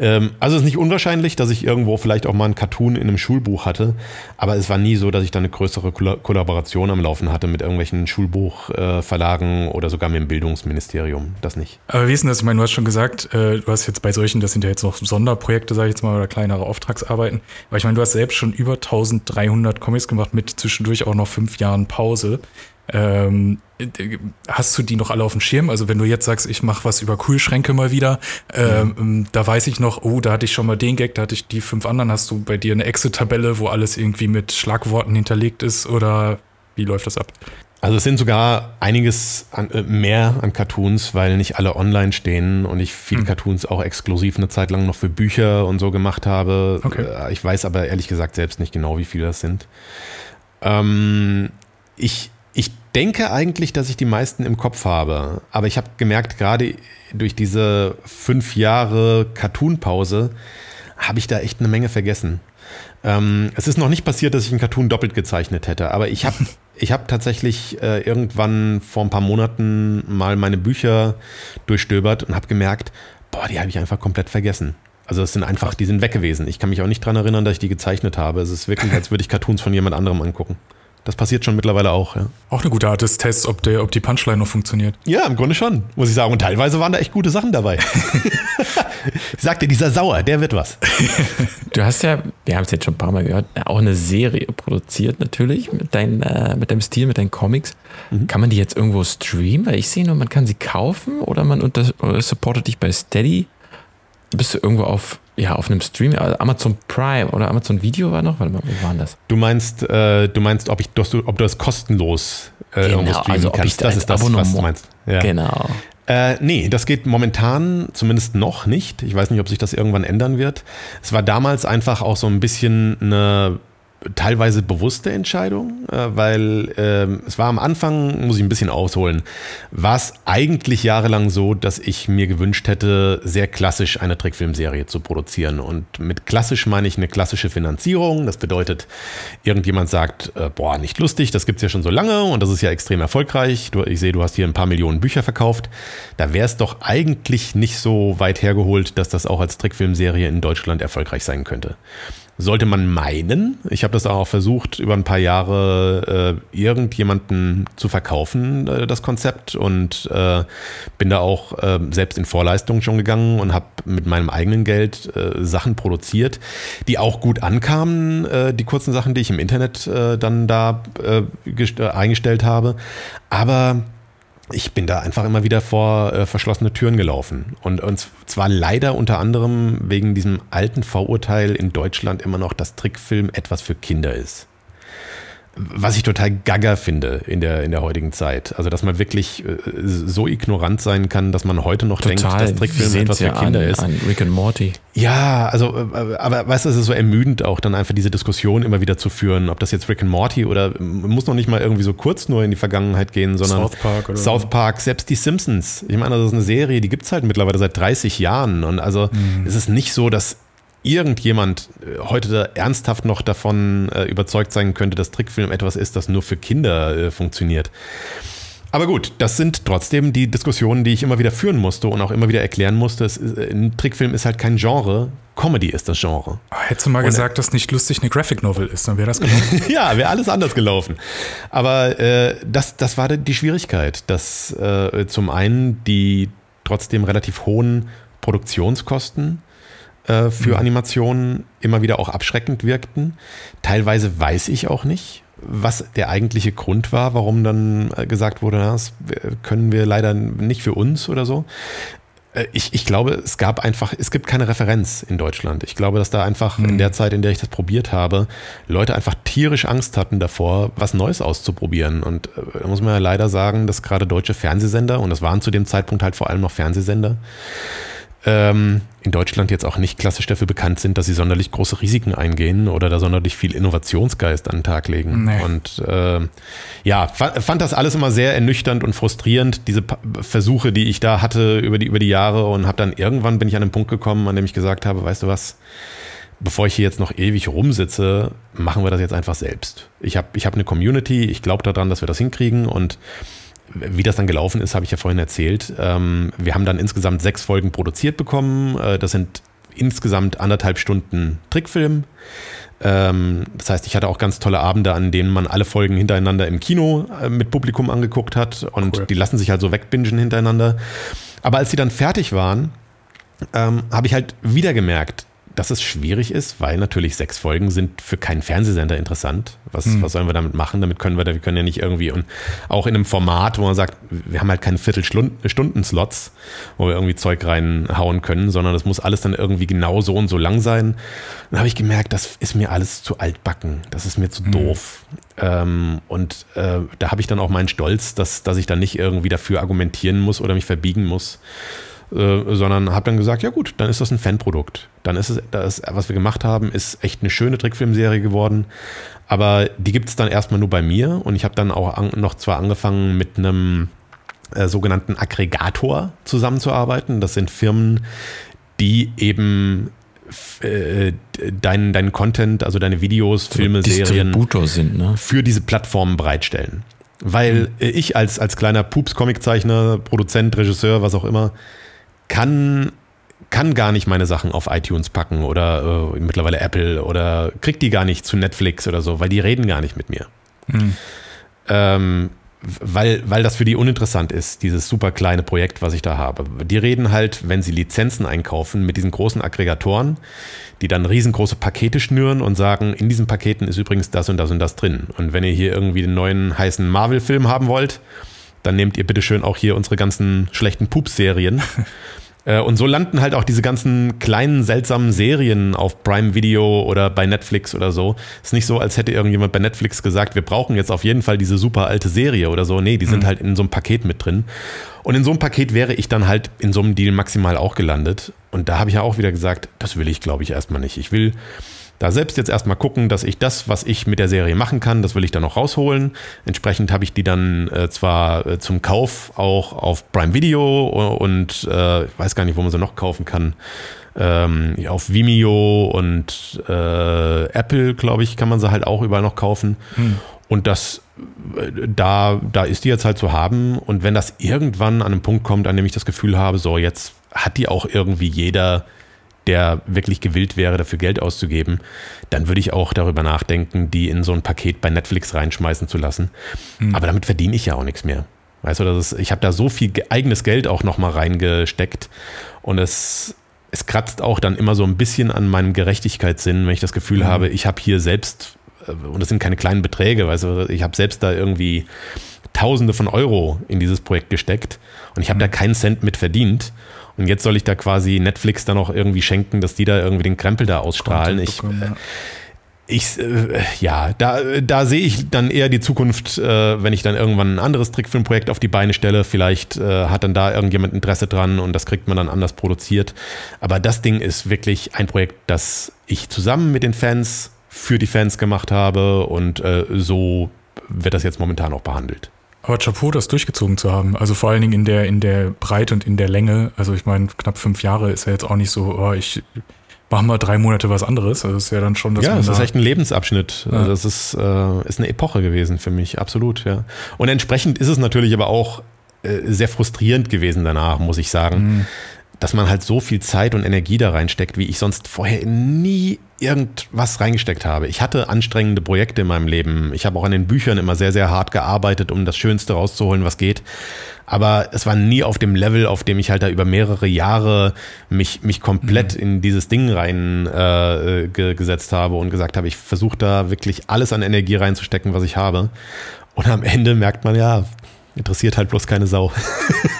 Speaker 4: Ähm, also es ist nicht unwahrscheinlich, dass ich irgendwo vielleicht auch mal einen Cartoon in einem Schulbuch hatte, aber es war nie so, dass ich da eine größere Kollaboration am Laufen hatte mit irgendwelchen Schulbuchverlagen äh, oder sogar mit dem Bildungsministerium. Das nicht.
Speaker 1: Aber wie ist denn das? Ich meine, du hast schon gesagt, äh, du hast jetzt bei solchen, das sind ja jetzt noch Sonderprojekte, sage ich jetzt mal, oder kleinere Auftragsarbeiten. Aber ich meine, du hast selbst schon über 1300 Comics gemacht mit zwischendurch auch noch fünf Jahren Pause. Ähm, hast du die noch alle auf dem Schirm? Also wenn du jetzt sagst, ich mache was über Kühlschränke mal wieder, ähm, mhm. da weiß ich noch, oh, da hatte ich schon mal den Gag, da hatte ich die fünf anderen. Hast du bei dir eine Excel-Tabelle, wo alles irgendwie mit Schlagworten hinterlegt ist oder wie läuft das ab?
Speaker 4: Also es sind sogar einiges an, äh, mehr an Cartoons, weil nicht alle online stehen und ich viele mhm. Cartoons auch exklusiv eine Zeit lang noch für Bücher und so gemacht habe. Okay. Äh, ich weiß aber ehrlich gesagt selbst nicht genau, wie viele das sind. Ähm, ich, ich denke eigentlich, dass ich die meisten im Kopf habe. Aber ich habe gemerkt, gerade durch diese fünf Jahre Cartoon-Pause habe ich da echt eine Menge vergessen. Ähm, es ist noch nicht passiert, dass ich einen Cartoon doppelt gezeichnet hätte, aber ich habe ich hab tatsächlich äh, irgendwann vor ein paar Monaten mal meine Bücher durchstöbert und habe gemerkt, boah, die habe ich einfach komplett vergessen. Also es sind einfach, die sind weg gewesen. Ich kann mich auch nicht daran erinnern, dass ich die gezeichnet habe. Es ist wirklich, als würde ich Cartoons von jemand anderem angucken. Das passiert schon mittlerweile auch, ja.
Speaker 1: Auch eine gute Art des Tests, ob, der, ob die Punchline noch funktioniert.
Speaker 4: Ja, im Grunde schon, muss ich sagen. Und teilweise waren da echt gute Sachen dabei. ich sag dir, dieser Sauer, der wird was.
Speaker 2: Du hast ja, wir haben es jetzt schon ein paar Mal gehört, auch eine Serie produziert natürlich mit, dein, äh, mit deinem Stil, mit deinen Comics. Mhm. Kann man die jetzt irgendwo streamen? Weil ich sehe nur, man kann sie kaufen oder man unter, oder supportet dich bei Steady. Bist du irgendwo auf ja, auf einem Stream, also Amazon Prime oder Amazon Video war noch? Warte mal, wo waren das?
Speaker 4: Du meinst, äh, du meinst, ob ich, ob du das kostenlos äh, genau, irgendwo streamen also kannst. das ist das, Abonnement. was du meinst.
Speaker 2: Ja. Genau.
Speaker 4: Äh, nee, das geht momentan zumindest noch nicht. Ich weiß nicht, ob sich das irgendwann ändern wird. Es war damals einfach auch so ein bisschen eine teilweise bewusste Entscheidung, äh, weil äh, es war am Anfang, muss ich ein bisschen ausholen, war es eigentlich jahrelang so, dass ich mir gewünscht hätte, sehr klassisch eine Trickfilmserie zu produzieren. Und mit klassisch meine ich eine klassische Finanzierung. Das bedeutet, irgendjemand sagt, äh, boah, nicht lustig, das gibt es ja schon so lange und das ist ja extrem erfolgreich. Du, ich sehe, du hast hier ein paar Millionen Bücher verkauft. Da wäre es doch eigentlich nicht so weit hergeholt, dass das auch als Trickfilmserie in Deutschland erfolgreich sein könnte sollte man meinen. Ich habe das auch versucht, über ein paar Jahre äh, irgendjemanden zu verkaufen, äh, das Konzept, und äh, bin da auch äh, selbst in Vorleistungen schon gegangen und habe mit meinem eigenen Geld äh, Sachen produziert, die auch gut ankamen, äh, die kurzen Sachen, die ich im Internet dann da eingestellt habe. Aber ich bin da einfach immer wieder vor äh, verschlossene Türen gelaufen. Und, und zwar leider unter anderem wegen diesem alten Vorurteil in Deutschland immer noch, dass Trickfilm etwas für Kinder ist was ich total gaga finde in der, in der heutigen Zeit. Also, dass man wirklich äh, so ignorant sein kann, dass man heute noch total. denkt, dass Trickfilm etwas für Kinder
Speaker 2: an,
Speaker 4: ist.
Speaker 2: An Rick and Morty.
Speaker 4: Ja, also, äh, aber weißt du, es ist so ermüdend auch, dann einfach diese Diskussion immer wieder zu führen, ob das jetzt Rick and Morty oder muss noch nicht mal irgendwie so kurz nur in die Vergangenheit gehen, sondern
Speaker 1: South Park oder
Speaker 4: South Park, selbst die Simpsons. Ich meine, das ist eine Serie, die gibt es halt mittlerweile seit 30 Jahren und also mhm. es ist nicht so, dass irgendjemand äh, heute ernsthaft noch davon äh, überzeugt sein könnte, dass Trickfilm etwas ist, das nur für Kinder äh, funktioniert. Aber gut, das sind trotzdem die Diskussionen, die ich immer wieder führen musste und auch immer wieder erklären musste. Ist, äh, ein Trickfilm ist halt kein Genre. Comedy ist das Genre.
Speaker 1: Ah, hättest du mal und, gesagt, dass nicht lustig eine Graphic Novel ist, dann wäre das gelaufen.
Speaker 4: ja, wäre alles anders gelaufen. Aber äh, das, das war die Schwierigkeit, dass äh, zum einen die trotzdem relativ hohen Produktionskosten äh, für mhm. Animationen immer wieder auch abschreckend wirkten. Teilweise weiß ich auch nicht, was der eigentliche Grund war, warum dann äh, gesagt wurde, das können wir leider nicht für uns oder so. Äh, ich, ich glaube, es gab einfach, es gibt keine Referenz in Deutschland. Ich glaube, dass da einfach mhm. in der Zeit, in der ich das probiert habe, Leute einfach tierisch Angst hatten davor, was Neues auszuprobieren. Und äh, da muss man ja leider sagen, dass gerade deutsche Fernsehsender, und das waren zu dem Zeitpunkt halt vor allem noch Fernsehsender, ähm, in Deutschland jetzt auch nicht klassisch dafür bekannt sind, dass sie sonderlich große Risiken eingehen oder da sonderlich viel Innovationsgeist an den Tag legen. Nee. Und äh, ja, fand das alles immer sehr ernüchternd und frustrierend, diese Versuche, die ich da hatte über die, über die Jahre und habe dann irgendwann bin ich an den Punkt gekommen, an dem ich gesagt habe, weißt du was, bevor ich hier jetzt noch ewig rumsitze, machen wir das jetzt einfach selbst. Ich habe ich hab eine Community, ich glaube daran, dass wir das hinkriegen und wie das dann gelaufen ist, habe ich ja vorhin erzählt. Ähm, wir haben dann insgesamt sechs Folgen produziert bekommen. Äh, das sind insgesamt anderthalb Stunden Trickfilm. Ähm, das heißt, ich hatte auch ganz tolle Abende, an denen man alle Folgen hintereinander im Kino äh, mit Publikum angeguckt hat. Und cool. die lassen sich halt so wegbingen hintereinander. Aber als sie dann fertig waren, ähm, habe ich halt wieder gemerkt, dass es schwierig ist, weil natürlich sechs Folgen sind für keinen Fernsehsender interessant. Was, hm. was sollen wir damit machen? Damit können wir, wir können ja nicht irgendwie und auch in einem Format, wo man sagt, wir haben halt keine Viertelstunden-Slots, wo wir irgendwie Zeug reinhauen können, sondern das muss alles dann irgendwie genau so und so lang sein. Dann habe ich gemerkt, das ist mir alles zu altbacken, das ist mir zu hm. doof. Ähm, und äh, da habe ich dann auch meinen Stolz, dass, dass ich dann nicht irgendwie dafür argumentieren muss oder mich verbiegen muss äh, sondern habe dann gesagt, ja gut, dann ist das ein Fanprodukt. Dann ist es, das, was wir gemacht haben, ist echt eine schöne Trickfilmserie geworden. Aber die gibt es dann erstmal nur bei mir und ich habe dann auch an, noch zwar angefangen mit einem äh, sogenannten Aggregator zusammenzuarbeiten. Das sind Firmen, die eben äh, deinen, deinen Content, also deine Videos, Filme, Serien
Speaker 2: sind, ne?
Speaker 4: für diese Plattformen bereitstellen. Weil mhm. ich als, als kleiner Pups-Comiczeichner, Produzent, Regisseur, was auch immer, kann, kann gar nicht meine Sachen auf iTunes packen oder äh, mittlerweile Apple oder kriegt die gar nicht zu Netflix oder so, weil die reden gar nicht mit mir. Mhm. Ähm, weil, weil das für die uninteressant ist, dieses super kleine Projekt, was ich da habe. Die reden halt, wenn sie Lizenzen einkaufen, mit diesen großen Aggregatoren, die dann riesengroße Pakete schnüren und sagen, in diesen Paketen ist übrigens das und das und das drin. Und wenn ihr hier irgendwie den neuen heißen Marvel-Film haben wollt, dann nehmt ihr bitte schön auch hier unsere ganzen schlechten Pups-Serien. Äh, und so landen halt auch diese ganzen kleinen, seltsamen Serien auf Prime Video oder bei Netflix oder so. Ist nicht so, als hätte irgendjemand bei Netflix gesagt, wir brauchen jetzt auf jeden Fall diese super alte Serie oder so. Nee, die sind mhm. halt in so einem Paket mit drin. Und in so einem Paket wäre ich dann halt in so einem Deal maximal auch gelandet. Und da habe ich ja auch wieder gesagt, das will ich, glaube ich, erstmal nicht. Ich will da selbst jetzt erstmal gucken, dass ich das, was ich mit der Serie machen kann, das will ich dann noch rausholen. Entsprechend habe ich die dann äh, zwar äh, zum Kauf auch auf Prime Video und äh, ich weiß gar nicht, wo man sie noch kaufen kann. Ähm, auf Vimeo und äh, Apple, glaube ich, kann man sie halt auch überall noch kaufen. Hm. Und das, äh, da, da ist die jetzt halt zu haben. Und wenn das irgendwann an einen Punkt kommt, an dem ich das Gefühl habe, so jetzt hat die auch irgendwie jeder der wirklich gewillt wäre, dafür Geld auszugeben, dann würde ich auch darüber nachdenken, die in so ein Paket bei Netflix reinschmeißen zu lassen. Mhm. Aber damit verdiene ich ja auch nichts mehr. Weißt du, das ist, ich habe da so viel eigenes Geld auch nochmal reingesteckt und es, es kratzt auch dann immer so ein bisschen an meinem Gerechtigkeitssinn, wenn ich das Gefühl mhm. habe, ich habe hier selbst, äh, und das sind keine kleinen Beträge, weißt du, ich habe selbst da irgendwie Tausende von Euro in dieses Projekt gesteckt und ich habe mhm. da keinen Cent mit verdient. Und jetzt soll ich da quasi Netflix dann auch irgendwie schenken, dass die da irgendwie den Krempel da ausstrahlen. Ich, äh, ich, äh, ja, da, da sehe ich dann eher die Zukunft, äh, wenn ich dann irgendwann ein anderes Trickfilmprojekt auf die Beine stelle. Vielleicht äh, hat dann da irgendjemand Interesse dran und das kriegt man dann anders produziert. Aber das Ding ist wirklich ein Projekt, das ich zusammen mit den Fans für die Fans gemacht habe und so wird das jetzt momentan auch behandelt.
Speaker 1: Aber Chapeau, das durchgezogen zu haben. Also vor allen Dingen in der, in der Breite und in der Länge. Also ich meine, knapp fünf Jahre ist ja jetzt auch nicht so, oh, ich mache mal drei Monate was anderes. Das ist ja dann schon
Speaker 4: das. Ja, das ist echt ein Lebensabschnitt. Ja. Also das ist, äh, ist eine Epoche gewesen für mich, absolut, ja. Und entsprechend ist es natürlich aber auch äh, sehr frustrierend gewesen danach, muss ich sagen. Mhm dass man halt so viel Zeit und Energie da reinsteckt, wie ich sonst vorher nie irgendwas reingesteckt habe. Ich hatte anstrengende Projekte in meinem Leben. Ich habe auch an den Büchern immer sehr, sehr hart gearbeitet, um das Schönste rauszuholen, was geht. Aber es war nie auf dem Level, auf dem ich halt da über mehrere Jahre mich, mich komplett mhm. in dieses Ding reingesetzt äh, habe und gesagt habe, ich versuche da wirklich alles an Energie reinzustecken, was ich habe. Und am Ende merkt man ja, Interessiert halt bloß keine Sau.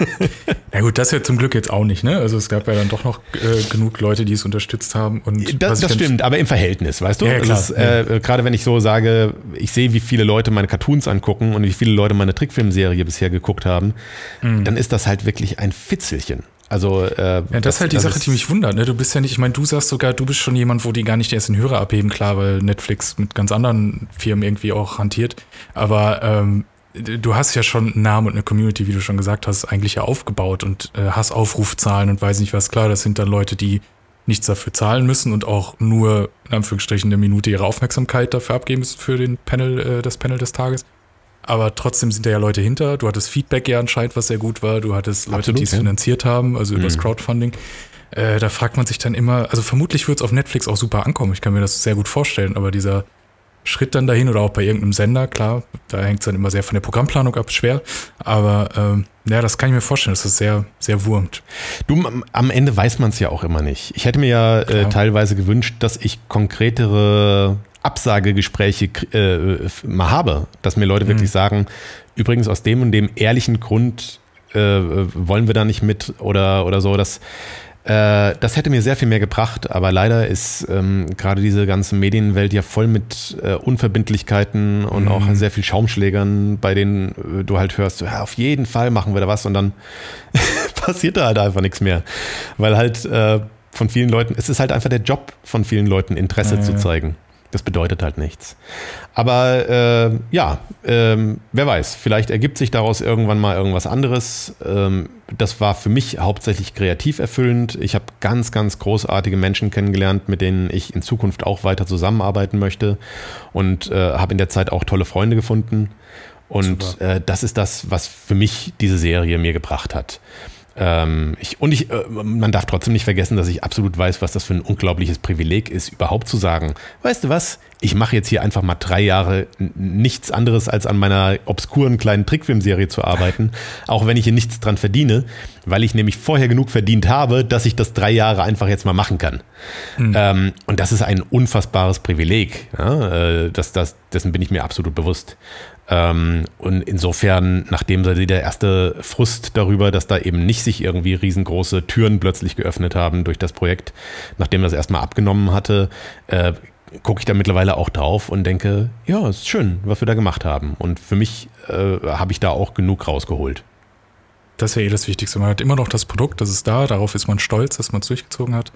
Speaker 1: ja gut, das ja zum Glück jetzt auch nicht, ne? Also es gab ja dann doch noch äh, genug Leute, die es unterstützt haben. Und
Speaker 4: das, das stimmt, aber im Verhältnis, weißt du? Ja, klar. Ist, äh, Gerade wenn ich so sage, ich sehe, wie viele Leute meine Cartoons angucken und wie viele Leute meine Trickfilmserie bisher geguckt haben, mhm. dann ist das halt wirklich ein Fitzelchen. Also,
Speaker 1: äh, ja, das, das ist halt die Sache, die mich wundert. Ne? Du bist ja nicht, ich meine, du sagst sogar, du bist schon jemand, wo die gar nicht erst den Hörer abheben, klar, weil Netflix mit ganz anderen Firmen irgendwie auch hantiert. Aber ähm, du hast ja schon einen Namen und eine Community, wie du schon gesagt hast, eigentlich ja aufgebaut und äh, hast Aufrufzahlen und weiß nicht was. Klar, das sind dann Leute, die nichts dafür zahlen müssen und auch nur in Anführungsstrichen eine Minute ihre Aufmerksamkeit dafür abgeben müssen für den Panel, äh, das Panel des Tages. Aber trotzdem sind da ja Leute hinter. Du hattest Feedback ja anscheinend, was sehr gut war. Du hattest Leute, Absolut, die es ja. finanziert haben, also mhm. über das Crowdfunding. Äh, da fragt man sich dann immer, also vermutlich wird es auf Netflix auch super ankommen. Ich kann mir das sehr gut vorstellen, aber dieser Schritt dann dahin oder auch bei irgendeinem Sender, klar, da hängt es dann immer sehr von der Programmplanung ab, schwer. Aber ähm, ja, das kann ich mir vorstellen, dass das sehr, sehr wurmt.
Speaker 4: Du, am Ende weiß man es ja auch immer nicht. Ich hätte mir ja äh, teilweise gewünscht, dass ich konkretere Absagegespräche äh, mal habe, dass mir Leute mhm. wirklich sagen, übrigens aus dem und dem ehrlichen Grund äh, wollen wir da nicht mit oder, oder so, dass äh, das hätte mir sehr viel mehr gebracht, aber leider ist ähm, gerade diese ganze Medienwelt ja voll mit äh, Unverbindlichkeiten und mhm. auch sehr viel Schaumschlägern, bei denen äh, du halt hörst, ja, auf jeden Fall machen wir da was und dann passiert da halt einfach nichts mehr. Weil halt äh, von vielen Leuten, es ist halt einfach der Job von vielen Leuten, Interesse ja, zu zeigen. Das bedeutet halt nichts. Aber äh, ja, ähm, wer weiß, vielleicht ergibt sich daraus irgendwann mal irgendwas anderes. Ähm, das war für mich hauptsächlich kreativ erfüllend. Ich habe ganz, ganz großartige Menschen kennengelernt, mit denen ich in Zukunft auch weiter zusammenarbeiten möchte und äh, habe in der Zeit auch tolle Freunde gefunden. Und äh, das ist das, was für mich diese Serie mir gebracht hat. Ähm, ich, und ich, äh, man darf trotzdem nicht vergessen, dass ich absolut weiß, was das für ein unglaubliches Privileg ist, überhaupt zu sagen, weißt du was, ich mache jetzt hier einfach mal drei Jahre nichts anderes, als an meiner obskuren kleinen Trickfilmserie zu arbeiten, auch wenn ich hier nichts dran verdiene, weil ich nämlich vorher genug verdient habe, dass ich das drei Jahre einfach jetzt mal machen kann. Mhm. Ähm, und das ist ein unfassbares Privileg. Ja? Äh, das, das, dessen bin ich mir absolut bewusst. Ähm, und insofern, nachdem der erste Frust darüber, dass da eben nicht sich irgendwie riesengroße Türen plötzlich geöffnet haben durch das Projekt, nachdem das erstmal abgenommen hatte, äh, gucke ich da mittlerweile auch drauf und denke, ja, ist schön, was wir da gemacht haben. Und für mich äh, habe ich da auch genug rausgeholt.
Speaker 1: Das ist ja eh das Wichtigste. Man hat immer noch das Produkt, das ist da, darauf ist man stolz, dass man es durchgezogen hat.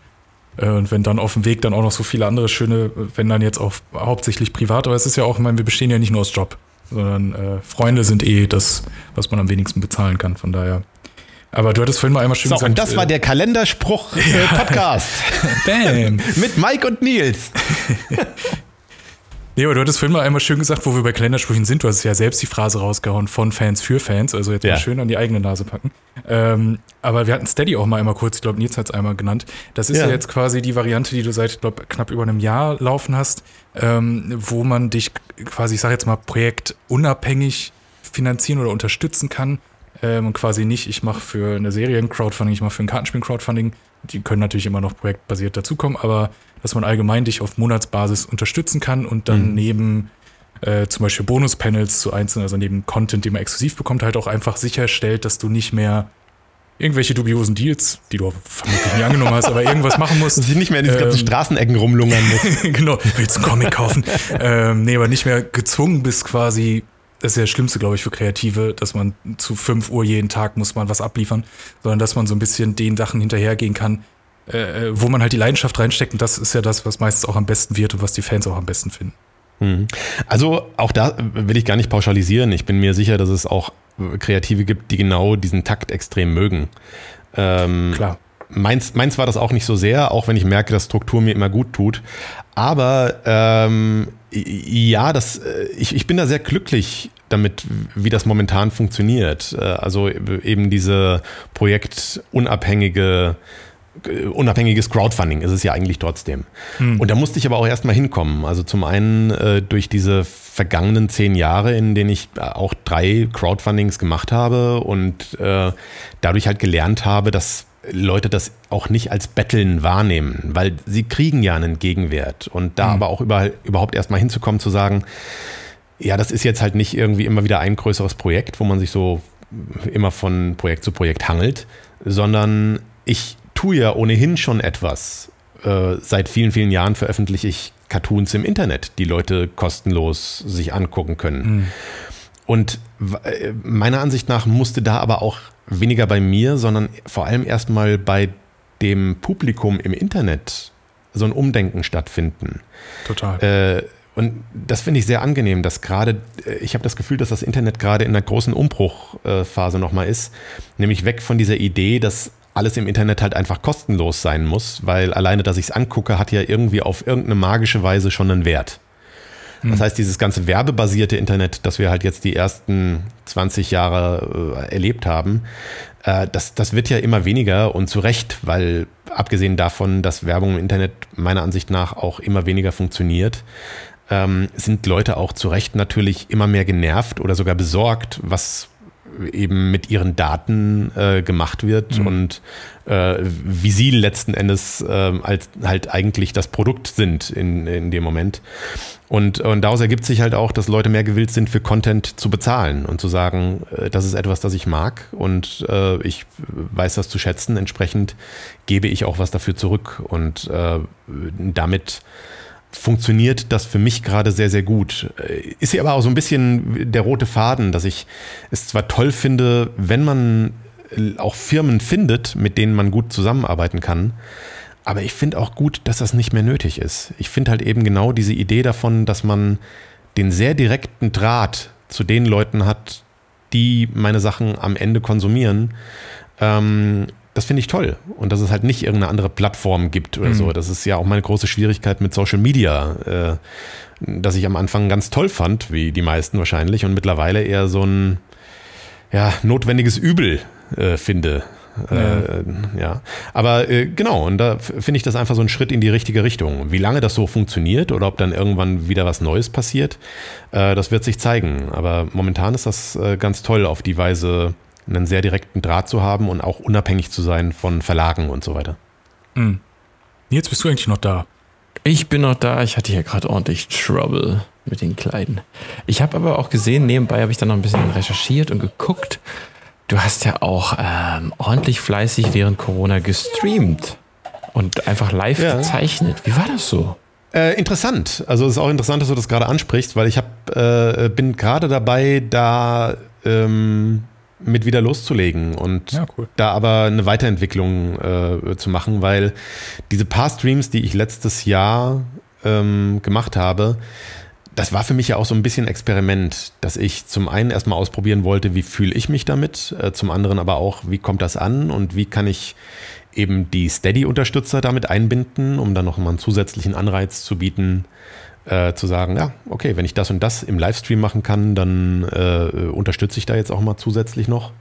Speaker 1: Äh, und wenn dann auf dem Weg dann auch noch so viele andere schöne, wenn dann jetzt auch hauptsächlich privat, aber es ist ja auch, ich meine, wir bestehen ja nicht nur aus Job sondern äh, Freunde sind eh das, was man am wenigsten bezahlen kann. Von daher. Aber du hattest vorhin mal einmal schön
Speaker 4: so, gesagt. Und das war äh, der Kalenderspruch-Podcast. Äh, Bam. Mit Mike und Nils.
Speaker 1: Nee, aber du hattest vorhin mal einmal schön gesagt, wo wir bei Kalendersprüchen sind. Du hast ja selbst die Phrase rausgehauen von Fans für Fans. Also jetzt ja. mal schön an die eigene Nase packen. Ähm, aber wir hatten Steady auch mal einmal kurz, ich glaube, Nils hat es einmal genannt. Das ist ja. ja. jetzt quasi die Variante, die du seit, glaube knapp über einem Jahr laufen hast, ähm, wo man dich quasi, ich sage jetzt mal, projektunabhängig finanzieren oder unterstützen kann. Ähm, und quasi nicht, ich mache für eine Serie ein Crowdfunding, ich mache für ein Kartenspiel ein Crowdfunding. Die können natürlich immer noch projektbasiert dazukommen, aber dass man allgemein dich auf Monatsbasis unterstützen kann und dann mhm. neben äh, zum Beispiel Bonus-Panels zu einzelnen, also neben Content, den man exklusiv bekommt, halt auch einfach sicherstellt, dass du nicht mehr irgendwelche dubiosen Deals, die du vermutlich nie angenommen hast, aber irgendwas machen musst.
Speaker 4: Dass ich nicht mehr in diese ganzen ähm, Straßenecken rumlungern muss.
Speaker 1: genau, willst du einen Comic kaufen? ähm, nee, aber nicht mehr gezwungen bist quasi, das ist ja das Schlimmste, glaube ich, für Kreative, dass man zu 5 Uhr jeden Tag muss man was abliefern, sondern dass man so ein bisschen den Sachen hinterhergehen kann, äh, äh, wo man halt die Leidenschaft reinsteckt. Und das ist ja das, was meistens auch am besten wird und was die Fans auch am besten finden.
Speaker 4: Mhm. Also auch da will ich gar nicht pauschalisieren. Ich bin mir sicher, dass es auch Kreative gibt, die genau diesen Takt extrem mögen. Ähm, Klar. Meins, meins war das auch nicht so sehr, auch wenn ich merke, dass Struktur mir immer gut tut. Aber ähm, ja, das, äh, ich, ich bin da sehr glücklich damit, wie das momentan funktioniert. Äh, also eben diese projektunabhängige unabhängiges Crowdfunding ist es ja eigentlich trotzdem. Hm. Und da musste ich aber auch erstmal hinkommen. Also zum einen äh, durch diese vergangenen zehn Jahre, in denen ich auch drei Crowdfundings gemacht habe und äh, dadurch halt gelernt habe, dass Leute das auch nicht als Betteln wahrnehmen, weil sie kriegen ja einen Gegenwert. Und da hm. aber auch über, überhaupt erstmal hinzukommen, zu sagen, ja, das ist jetzt halt nicht irgendwie immer wieder ein größeres Projekt, wo man sich so immer von Projekt zu Projekt hangelt, sondern ich tue ja ohnehin schon etwas. Äh, seit vielen, vielen Jahren veröffentliche ich Cartoons im Internet, die Leute kostenlos sich angucken können. Mhm. Und äh, meiner Ansicht nach musste da aber auch weniger bei mir, sondern vor allem erstmal bei dem Publikum im Internet so ein Umdenken stattfinden.
Speaker 1: Total.
Speaker 4: Äh, und das finde ich sehr angenehm, dass gerade, äh, ich habe das Gefühl, dass das Internet gerade in einer großen Umbruchphase nochmal ist, nämlich weg von dieser Idee, dass alles im Internet halt einfach kostenlos sein muss, weil alleine, dass ich es angucke, hat ja irgendwie auf irgendeine magische Weise schon einen Wert. Das hm. heißt, dieses ganze werbebasierte Internet, das wir halt jetzt die ersten 20 Jahre äh, erlebt haben, äh, das, das wird ja immer weniger und zu Recht, weil abgesehen davon, dass Werbung im Internet meiner Ansicht nach auch immer weniger funktioniert, ähm, sind Leute auch zu Recht natürlich immer mehr genervt oder sogar besorgt, was eben mit ihren Daten äh, gemacht wird mhm. und äh, wie sie letzten Endes äh, als, halt eigentlich das Produkt sind in, in dem Moment. Und, und daraus ergibt sich halt auch, dass Leute mehr gewillt sind, für Content zu bezahlen und zu sagen, äh, das ist etwas, das ich mag und äh, ich weiß das zu schätzen. Entsprechend gebe ich auch was dafür zurück und äh, damit funktioniert das für mich gerade sehr, sehr gut. Äh, ist hier aber auch so ein bisschen der rote Faden, dass ich es zwar toll finde, wenn man äh, auch Firmen findet, mit denen man gut zusammenarbeiten kann, aber ich finde auch gut, dass das nicht mehr nötig ist. Ich finde halt eben genau diese Idee davon, dass man den sehr direkten Draht zu den Leuten hat, die meine Sachen am Ende konsumieren, ähm, das finde ich toll. Und dass es halt nicht irgendeine andere Plattform gibt oder mhm. so. Das ist ja auch meine große Schwierigkeit mit Social Media, äh, dass ich am Anfang ganz toll fand, wie die meisten wahrscheinlich, und mittlerweile eher so ein ja, notwendiges Übel äh, finde. Ja. Äh, ja. Aber äh, genau, und da finde ich das einfach so ein Schritt in die richtige Richtung. Wie lange das so funktioniert oder ob dann irgendwann wieder was Neues passiert, äh, das wird sich zeigen. Aber momentan ist das äh, ganz toll, auf die Weise einen sehr direkten Draht zu haben und auch unabhängig zu sein von Verlagen und so weiter.
Speaker 1: Mhm. Jetzt bist du eigentlich noch da.
Speaker 2: Ich bin noch da. Ich hatte hier gerade ordentlich Trouble mit den Kleiden. Ich habe aber auch gesehen, nebenbei habe ich dann noch ein bisschen recherchiert und geguckt. Du hast ja auch ähm, ordentlich fleißig während Corona gestreamt und einfach live ja. gezeichnet. Wie war das so?
Speaker 4: Äh, interessant. Also es ist auch interessant, dass du das gerade ansprichst, weil ich hab, äh, bin gerade dabei, da ähm, mit wieder loszulegen und ja, cool. da aber eine Weiterentwicklung äh, zu machen, weil diese paar Streams, die ich letztes Jahr ähm, gemacht habe, das war für mich ja auch so ein bisschen Experiment, dass ich zum einen erstmal ausprobieren wollte, wie fühle ich mich damit, äh, zum anderen aber auch, wie kommt das an und wie kann ich eben die Steady-Unterstützer damit einbinden, um dann nochmal einen zusätzlichen Anreiz zu bieten, äh, zu sagen, ja, okay, wenn ich das und das im Livestream machen kann, dann äh, unterstütze ich da jetzt auch mal zusätzlich noch.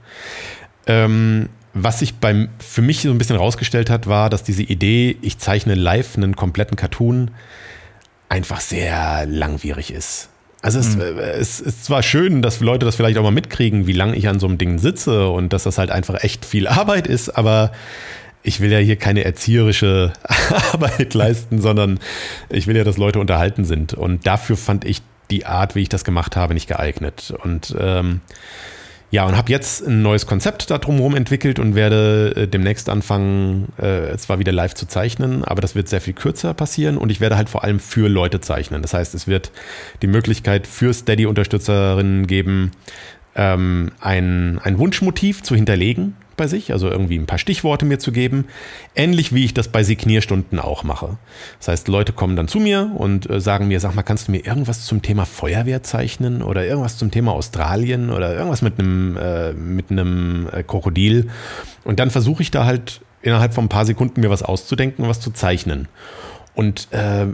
Speaker 4: Ähm, was sich beim, für mich so ein bisschen rausgestellt hat, war, dass diese Idee, ich zeichne live einen kompletten Cartoon, einfach sehr langwierig ist. Also es, mhm. Äh, es, ist zwar schön, dass Leute das vielleicht auch mal mitkriegen, wie lange ich an so einem Ding sitze und dass das halt einfach echt viel Arbeit ist, aber ich will ja hier keine erzieherische Arbeit leisten, sondern ich will ja, dass Leute unterhalten sind. Und dafür fand ich die Art, wie ich das gemacht habe, nicht geeignet. Und ähm, ja, und habe jetzt ein neues Konzept da drumherum entwickelt und werde äh, demnächst anfangen, äh, zwar wieder live zu zeichnen, aber das wird sehr viel kürzer passieren und ich werde halt vor allem für Leute zeichnen. Das heißt, es wird die Möglichkeit für Steady-Unterstützerinnen geben, ähm, ein, ein Wunschmotiv zu hinterlegen bei sich, also irgendwie ein paar Stichworte mir zu geben, ähnlich wie ich das bei Signierstunden auch mache. Das heißt, Leute kommen dann zu mir und äh, sagen mir, sag mal, kannst du mir irgendwas zum Thema Feuerwehr zeichnen oder irgendwas zum Thema Australien oder irgendwas mit einem, äh, mit einem äh, Krokodil. Und dann versuche ich da halt innerhalb von ein paar Sekunden mir was auszudenken was zu zeichnen. Und äh,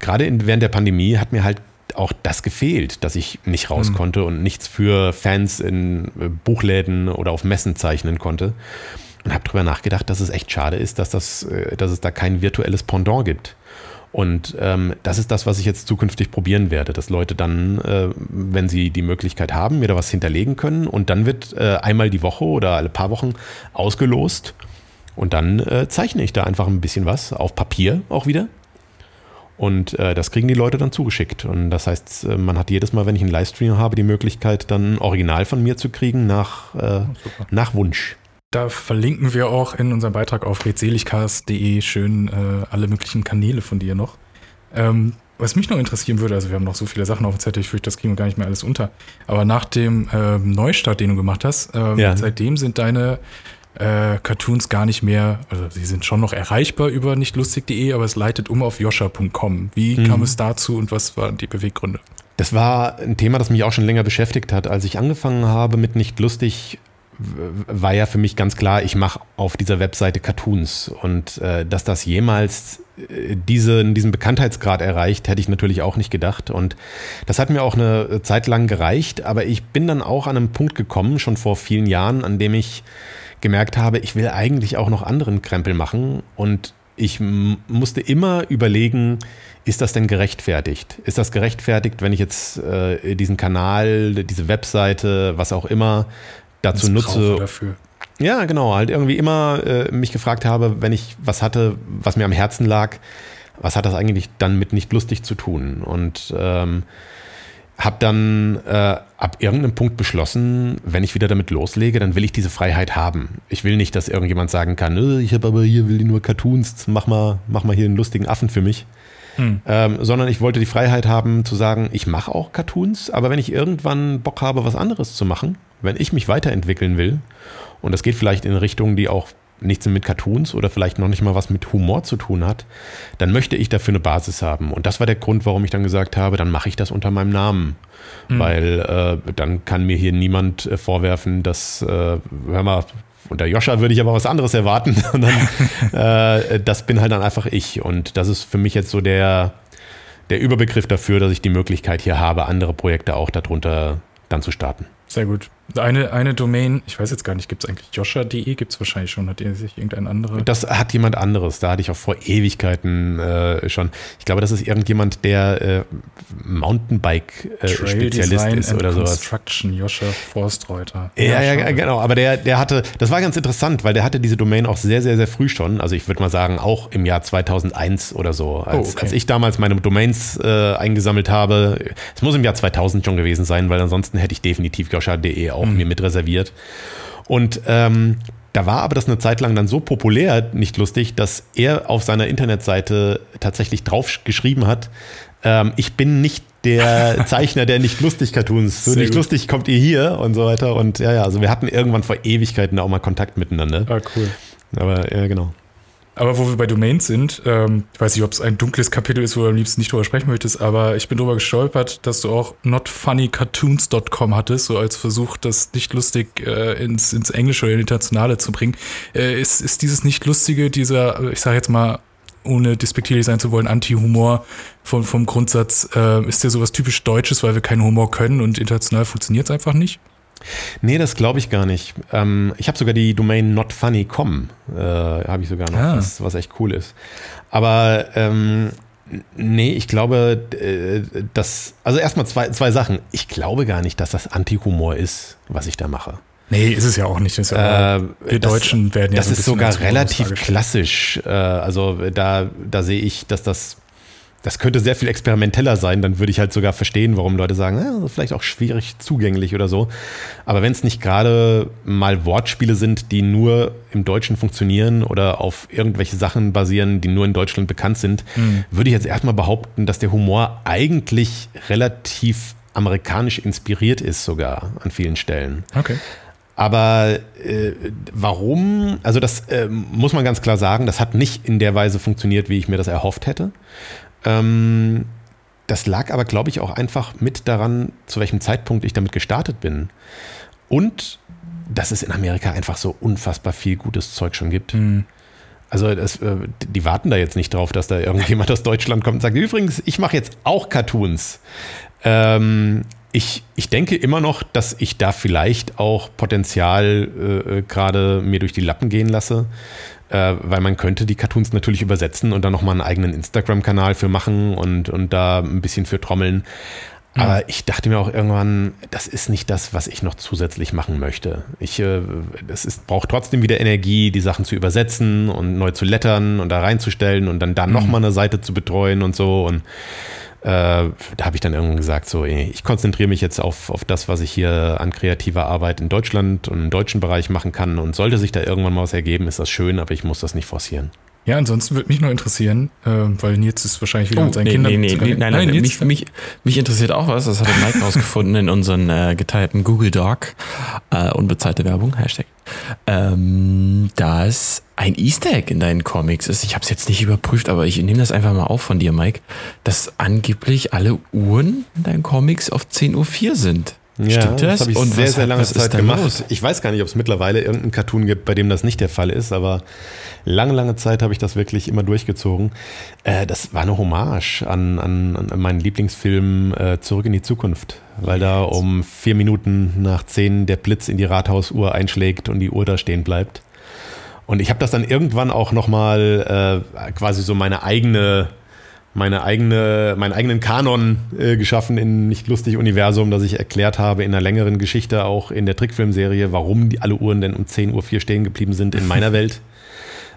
Speaker 4: gerade während der Pandemie hat mir halt auch das gefehlt, dass ich nicht raus mhm. konnte und nichts für Fans in äh, Buchläden oder auf Messen zeichnen konnte. Und habe darüber nachgedacht, dass es echt schade ist, dass, das, äh, dass es da kein virtuelles Pendant gibt. Und ähm, das ist das, was ich jetzt zukünftig probieren werde, dass Leute dann, äh, wenn sie die Möglichkeit haben, mir da was hinterlegen können und dann wird äh, einmal die Woche oder alle paar Wochen ausgelost und dann äh, zeichne ich da einfach ein bisschen was auf Papier auch wieder. Und äh, das kriegen die Leute dann zugeschickt. Und das heißt, äh, man hat jedes Mal, wenn ich einen Livestream habe, die Möglichkeit, dann ein Original von mir zu kriegen nach, äh, nach Wunsch.
Speaker 1: Da verlinken wir auch in unserem Beitrag auf redseligcast.de schön äh, alle möglichen Kanäle von dir noch. Ähm, was mich noch interessieren würde, also wir haben noch so viele Sachen auf dem Zettel, ich fürchte, das kriegen wir gar nicht mehr alles unter. Aber nach dem ähm, Neustart, den du gemacht hast, ähm, ja. seitdem sind deine äh, Cartoons gar nicht mehr, also sie sind schon noch erreichbar über nichtlustig.de, aber es leitet um auf joscha.com. Wie mhm. kam es dazu und was waren die Beweggründe?
Speaker 4: Das war ein Thema, das mich auch schon länger beschäftigt hat. Als ich angefangen habe mit nicht lustig, war ja für mich ganz klar, ich mache auf dieser Webseite Cartoons und äh, dass das jemals äh, diese, diesen Bekanntheitsgrad erreicht, hätte ich natürlich auch nicht gedacht und das hat mir auch eine Zeit lang gereicht, aber ich bin dann auch an einem Punkt gekommen, schon vor vielen Jahren, an dem ich gemerkt habe, ich will eigentlich auch noch anderen Krempel machen und ich musste immer überlegen, ist das denn gerechtfertigt? Ist das gerechtfertigt, wenn ich jetzt äh, diesen Kanal, diese Webseite, was auch immer, dazu das nutze. Dafür. Ja, genau, halt irgendwie immer äh, mich gefragt habe, wenn ich was hatte, was mir am Herzen lag, was hat das eigentlich dann mit nicht lustig zu tun? Und ähm, habe dann äh, ab irgendeinem Punkt beschlossen, wenn ich wieder damit loslege, dann will ich diese Freiheit haben. Ich will nicht, dass irgendjemand sagen kann, äh, ich habe aber hier will nur Cartoons, mach mal, mach mal hier einen lustigen Affen für mich. Hm. Ähm, sondern ich wollte die Freiheit haben zu sagen, ich mache auch Cartoons, aber wenn ich irgendwann Bock habe, was anderes zu machen, wenn ich mich weiterentwickeln will, und das geht vielleicht in Richtungen, die auch nichts mit Cartoons oder vielleicht noch nicht mal was mit Humor zu tun hat, dann möchte ich dafür eine Basis haben. Und das war der Grund, warum ich dann gesagt habe, dann mache ich das unter meinem Namen. Mhm. Weil äh, dann kann mir hier niemand äh, vorwerfen, dass, äh, hör mal, unter Joscha würde ich aber was anderes erwarten. dann, äh, das bin halt dann einfach ich. Und das ist für mich jetzt so der, der Überbegriff dafür, dass ich die Möglichkeit hier habe, andere Projekte auch darunter dann zu starten.
Speaker 1: Sehr gut. Eine, eine Domain, ich weiß jetzt gar nicht, gibt es eigentlich Joscha.de? Gibt es wahrscheinlich schon, hat sich irgendein anderer?
Speaker 4: Das hat jemand anderes, da hatte ich auch vor Ewigkeiten äh, schon. Ich glaube, das ist irgendjemand, der äh, Mountainbike-Spezialist äh, ist oder sowas.
Speaker 1: Construction, Joscha Forstreuter.
Speaker 4: Ja, ja, ja, genau, aber der, der hatte, das war ganz interessant, weil der hatte diese Domain auch sehr, sehr, sehr früh schon, also ich würde mal sagen, auch im Jahr 2001 oder so. Als, oh, okay. als ich damals meine Domains äh, eingesammelt habe, es muss im Jahr 2000 schon gewesen sein, weil ansonsten hätte ich definitiv joscha.de auch mhm. mir mit reserviert. Und ähm, da war aber das eine Zeit lang dann so populär, nicht lustig, dass er auf seiner Internetseite tatsächlich drauf geschrieben hat, ähm, ich bin nicht der Zeichner der nicht lustig Cartoons. So Sehr nicht gut. lustig kommt ihr hier und so weiter. Und ja, ja, also wir hatten irgendwann vor Ewigkeiten auch mal Kontakt miteinander.
Speaker 1: Ah, cool.
Speaker 4: Aber ja, genau.
Speaker 1: Aber wo wir bei Domains sind, ähm, ich weiß nicht, ob es ein dunkles Kapitel ist, wo du am liebsten nicht drüber sprechen möchtest, aber ich bin drüber gestolpert, dass du auch notfunnycartoons.com hattest, so als Versuch, das nicht lustig äh, ins, ins Englische oder Internationale zu bringen. Äh, ist, ist dieses nicht lustige, dieser, ich sage jetzt mal, ohne despektierlich sein zu wollen, Anti-Humor vom, vom Grundsatz, äh, ist der sowas typisch Deutsches, weil wir keinen Humor können und international funktioniert es einfach nicht?
Speaker 4: Nee, das glaube ich gar nicht. Ähm, ich habe sogar die Domain notfunny.com, äh, habe ich sogar noch, ah. was, was, echt cool ist. Aber ähm, nee, ich glaube, äh, dass, also erstmal zwei, zwei Sachen. Ich glaube gar nicht, dass das Anti-Humor ist, was ich da mache.
Speaker 1: Nee, ist es ja auch nicht.
Speaker 4: Das äh, wir
Speaker 1: das, Deutschen werden ja
Speaker 4: Das so ist sogar relativ klassisch. Äh, also da, da sehe ich, dass das das könnte sehr viel experimenteller sein, dann würde ich halt sogar verstehen, warum Leute sagen, ja, vielleicht auch schwierig zugänglich oder so. Aber wenn es nicht gerade mal Wortspiele sind, die nur im Deutschen funktionieren oder auf irgendwelche Sachen basieren, die nur in Deutschland bekannt sind, mhm. würde ich jetzt erstmal behaupten, dass der Humor eigentlich relativ amerikanisch inspiriert ist, sogar an vielen Stellen.
Speaker 1: Okay.
Speaker 4: Aber äh, warum? Also das äh, muss man ganz klar sagen, das hat nicht in der Weise funktioniert, wie ich mir das erhofft hätte. Ähm, das lag aber, glaube ich, auch einfach mit daran, zu welchem Zeitpunkt ich damit gestartet bin. Und dass es in Amerika einfach so unfassbar viel gutes Zeug schon gibt. Mhm. Also das, äh, die warten da jetzt nicht drauf, dass da irgendjemand aus Deutschland kommt und sagt, übrigens, ich mache jetzt auch Cartoons. Ähm, ich, ich denke immer noch, dass ich da vielleicht auch Potenzial äh, gerade mir durch die Lappen gehen lasse, äh, weil man könnte die Cartoons natürlich übersetzen und dann nochmal einen eigenen Instagram-Kanal für machen und, und da ein bisschen für trommeln. Aber ich dachte mir auch irgendwann, das ist nicht das, was ich noch zusätzlich machen möchte. Ich, äh, es ist, braucht trotzdem wieder Energie, die Sachen zu übersetzen und neu zu lettern und da reinzustellen und dann da mhm. nochmal eine Seite zu betreuen und so. Und da habe ich dann irgendwann gesagt, so, ich konzentriere mich jetzt auf, auf das, was ich hier an kreativer Arbeit in Deutschland und im deutschen Bereich machen kann. Und sollte sich da irgendwann mal was ergeben, ist das schön, aber ich muss das nicht forcieren.
Speaker 1: Ja, ansonsten würde mich nur interessieren, äh, weil Nils ist wahrscheinlich wieder oh, mit seinen
Speaker 2: nee,
Speaker 1: Kindern.
Speaker 2: Nee, nee, nee, nein, nein, nein mich, mich, mich, interessiert auch was. Das hat Mike rausgefunden in unseren äh, geteilten Google Doc. Äh, unbezahlte Werbung, Hashtag. Ähm, dass ein Easter Egg in deinen Comics ist. Ich habe es jetzt nicht überprüft, aber ich nehme das einfach mal auf von dir, Mike, dass angeblich alle Uhren in deinen Comics auf 10.04 Uhr sind.
Speaker 4: Ja, Stimmt das? das habe ich Und sehr, sehr lange Zeit gemacht. Los? Ich weiß gar nicht, ob es mittlerweile irgendeinen Cartoon gibt, bei dem das nicht der Fall ist, aber lange, lange Zeit habe ich das wirklich immer durchgezogen. Äh, das war eine Hommage an, an, an meinen Lieblingsfilm äh, Zurück in die Zukunft, weil da um vier Minuten nach zehn der Blitz in die Rathausuhr einschlägt und die Uhr da stehen bleibt. Und ich habe das dann irgendwann auch nochmal äh, quasi so meine eigene meine eigene, meinen eigenen Kanon äh, geschaffen in nicht lustig Universum, das ich erklärt habe in einer längeren Geschichte, auch in der Trickfilmserie, warum die alle Uhren denn um 10.04 Uhr stehen geblieben sind in meiner Welt.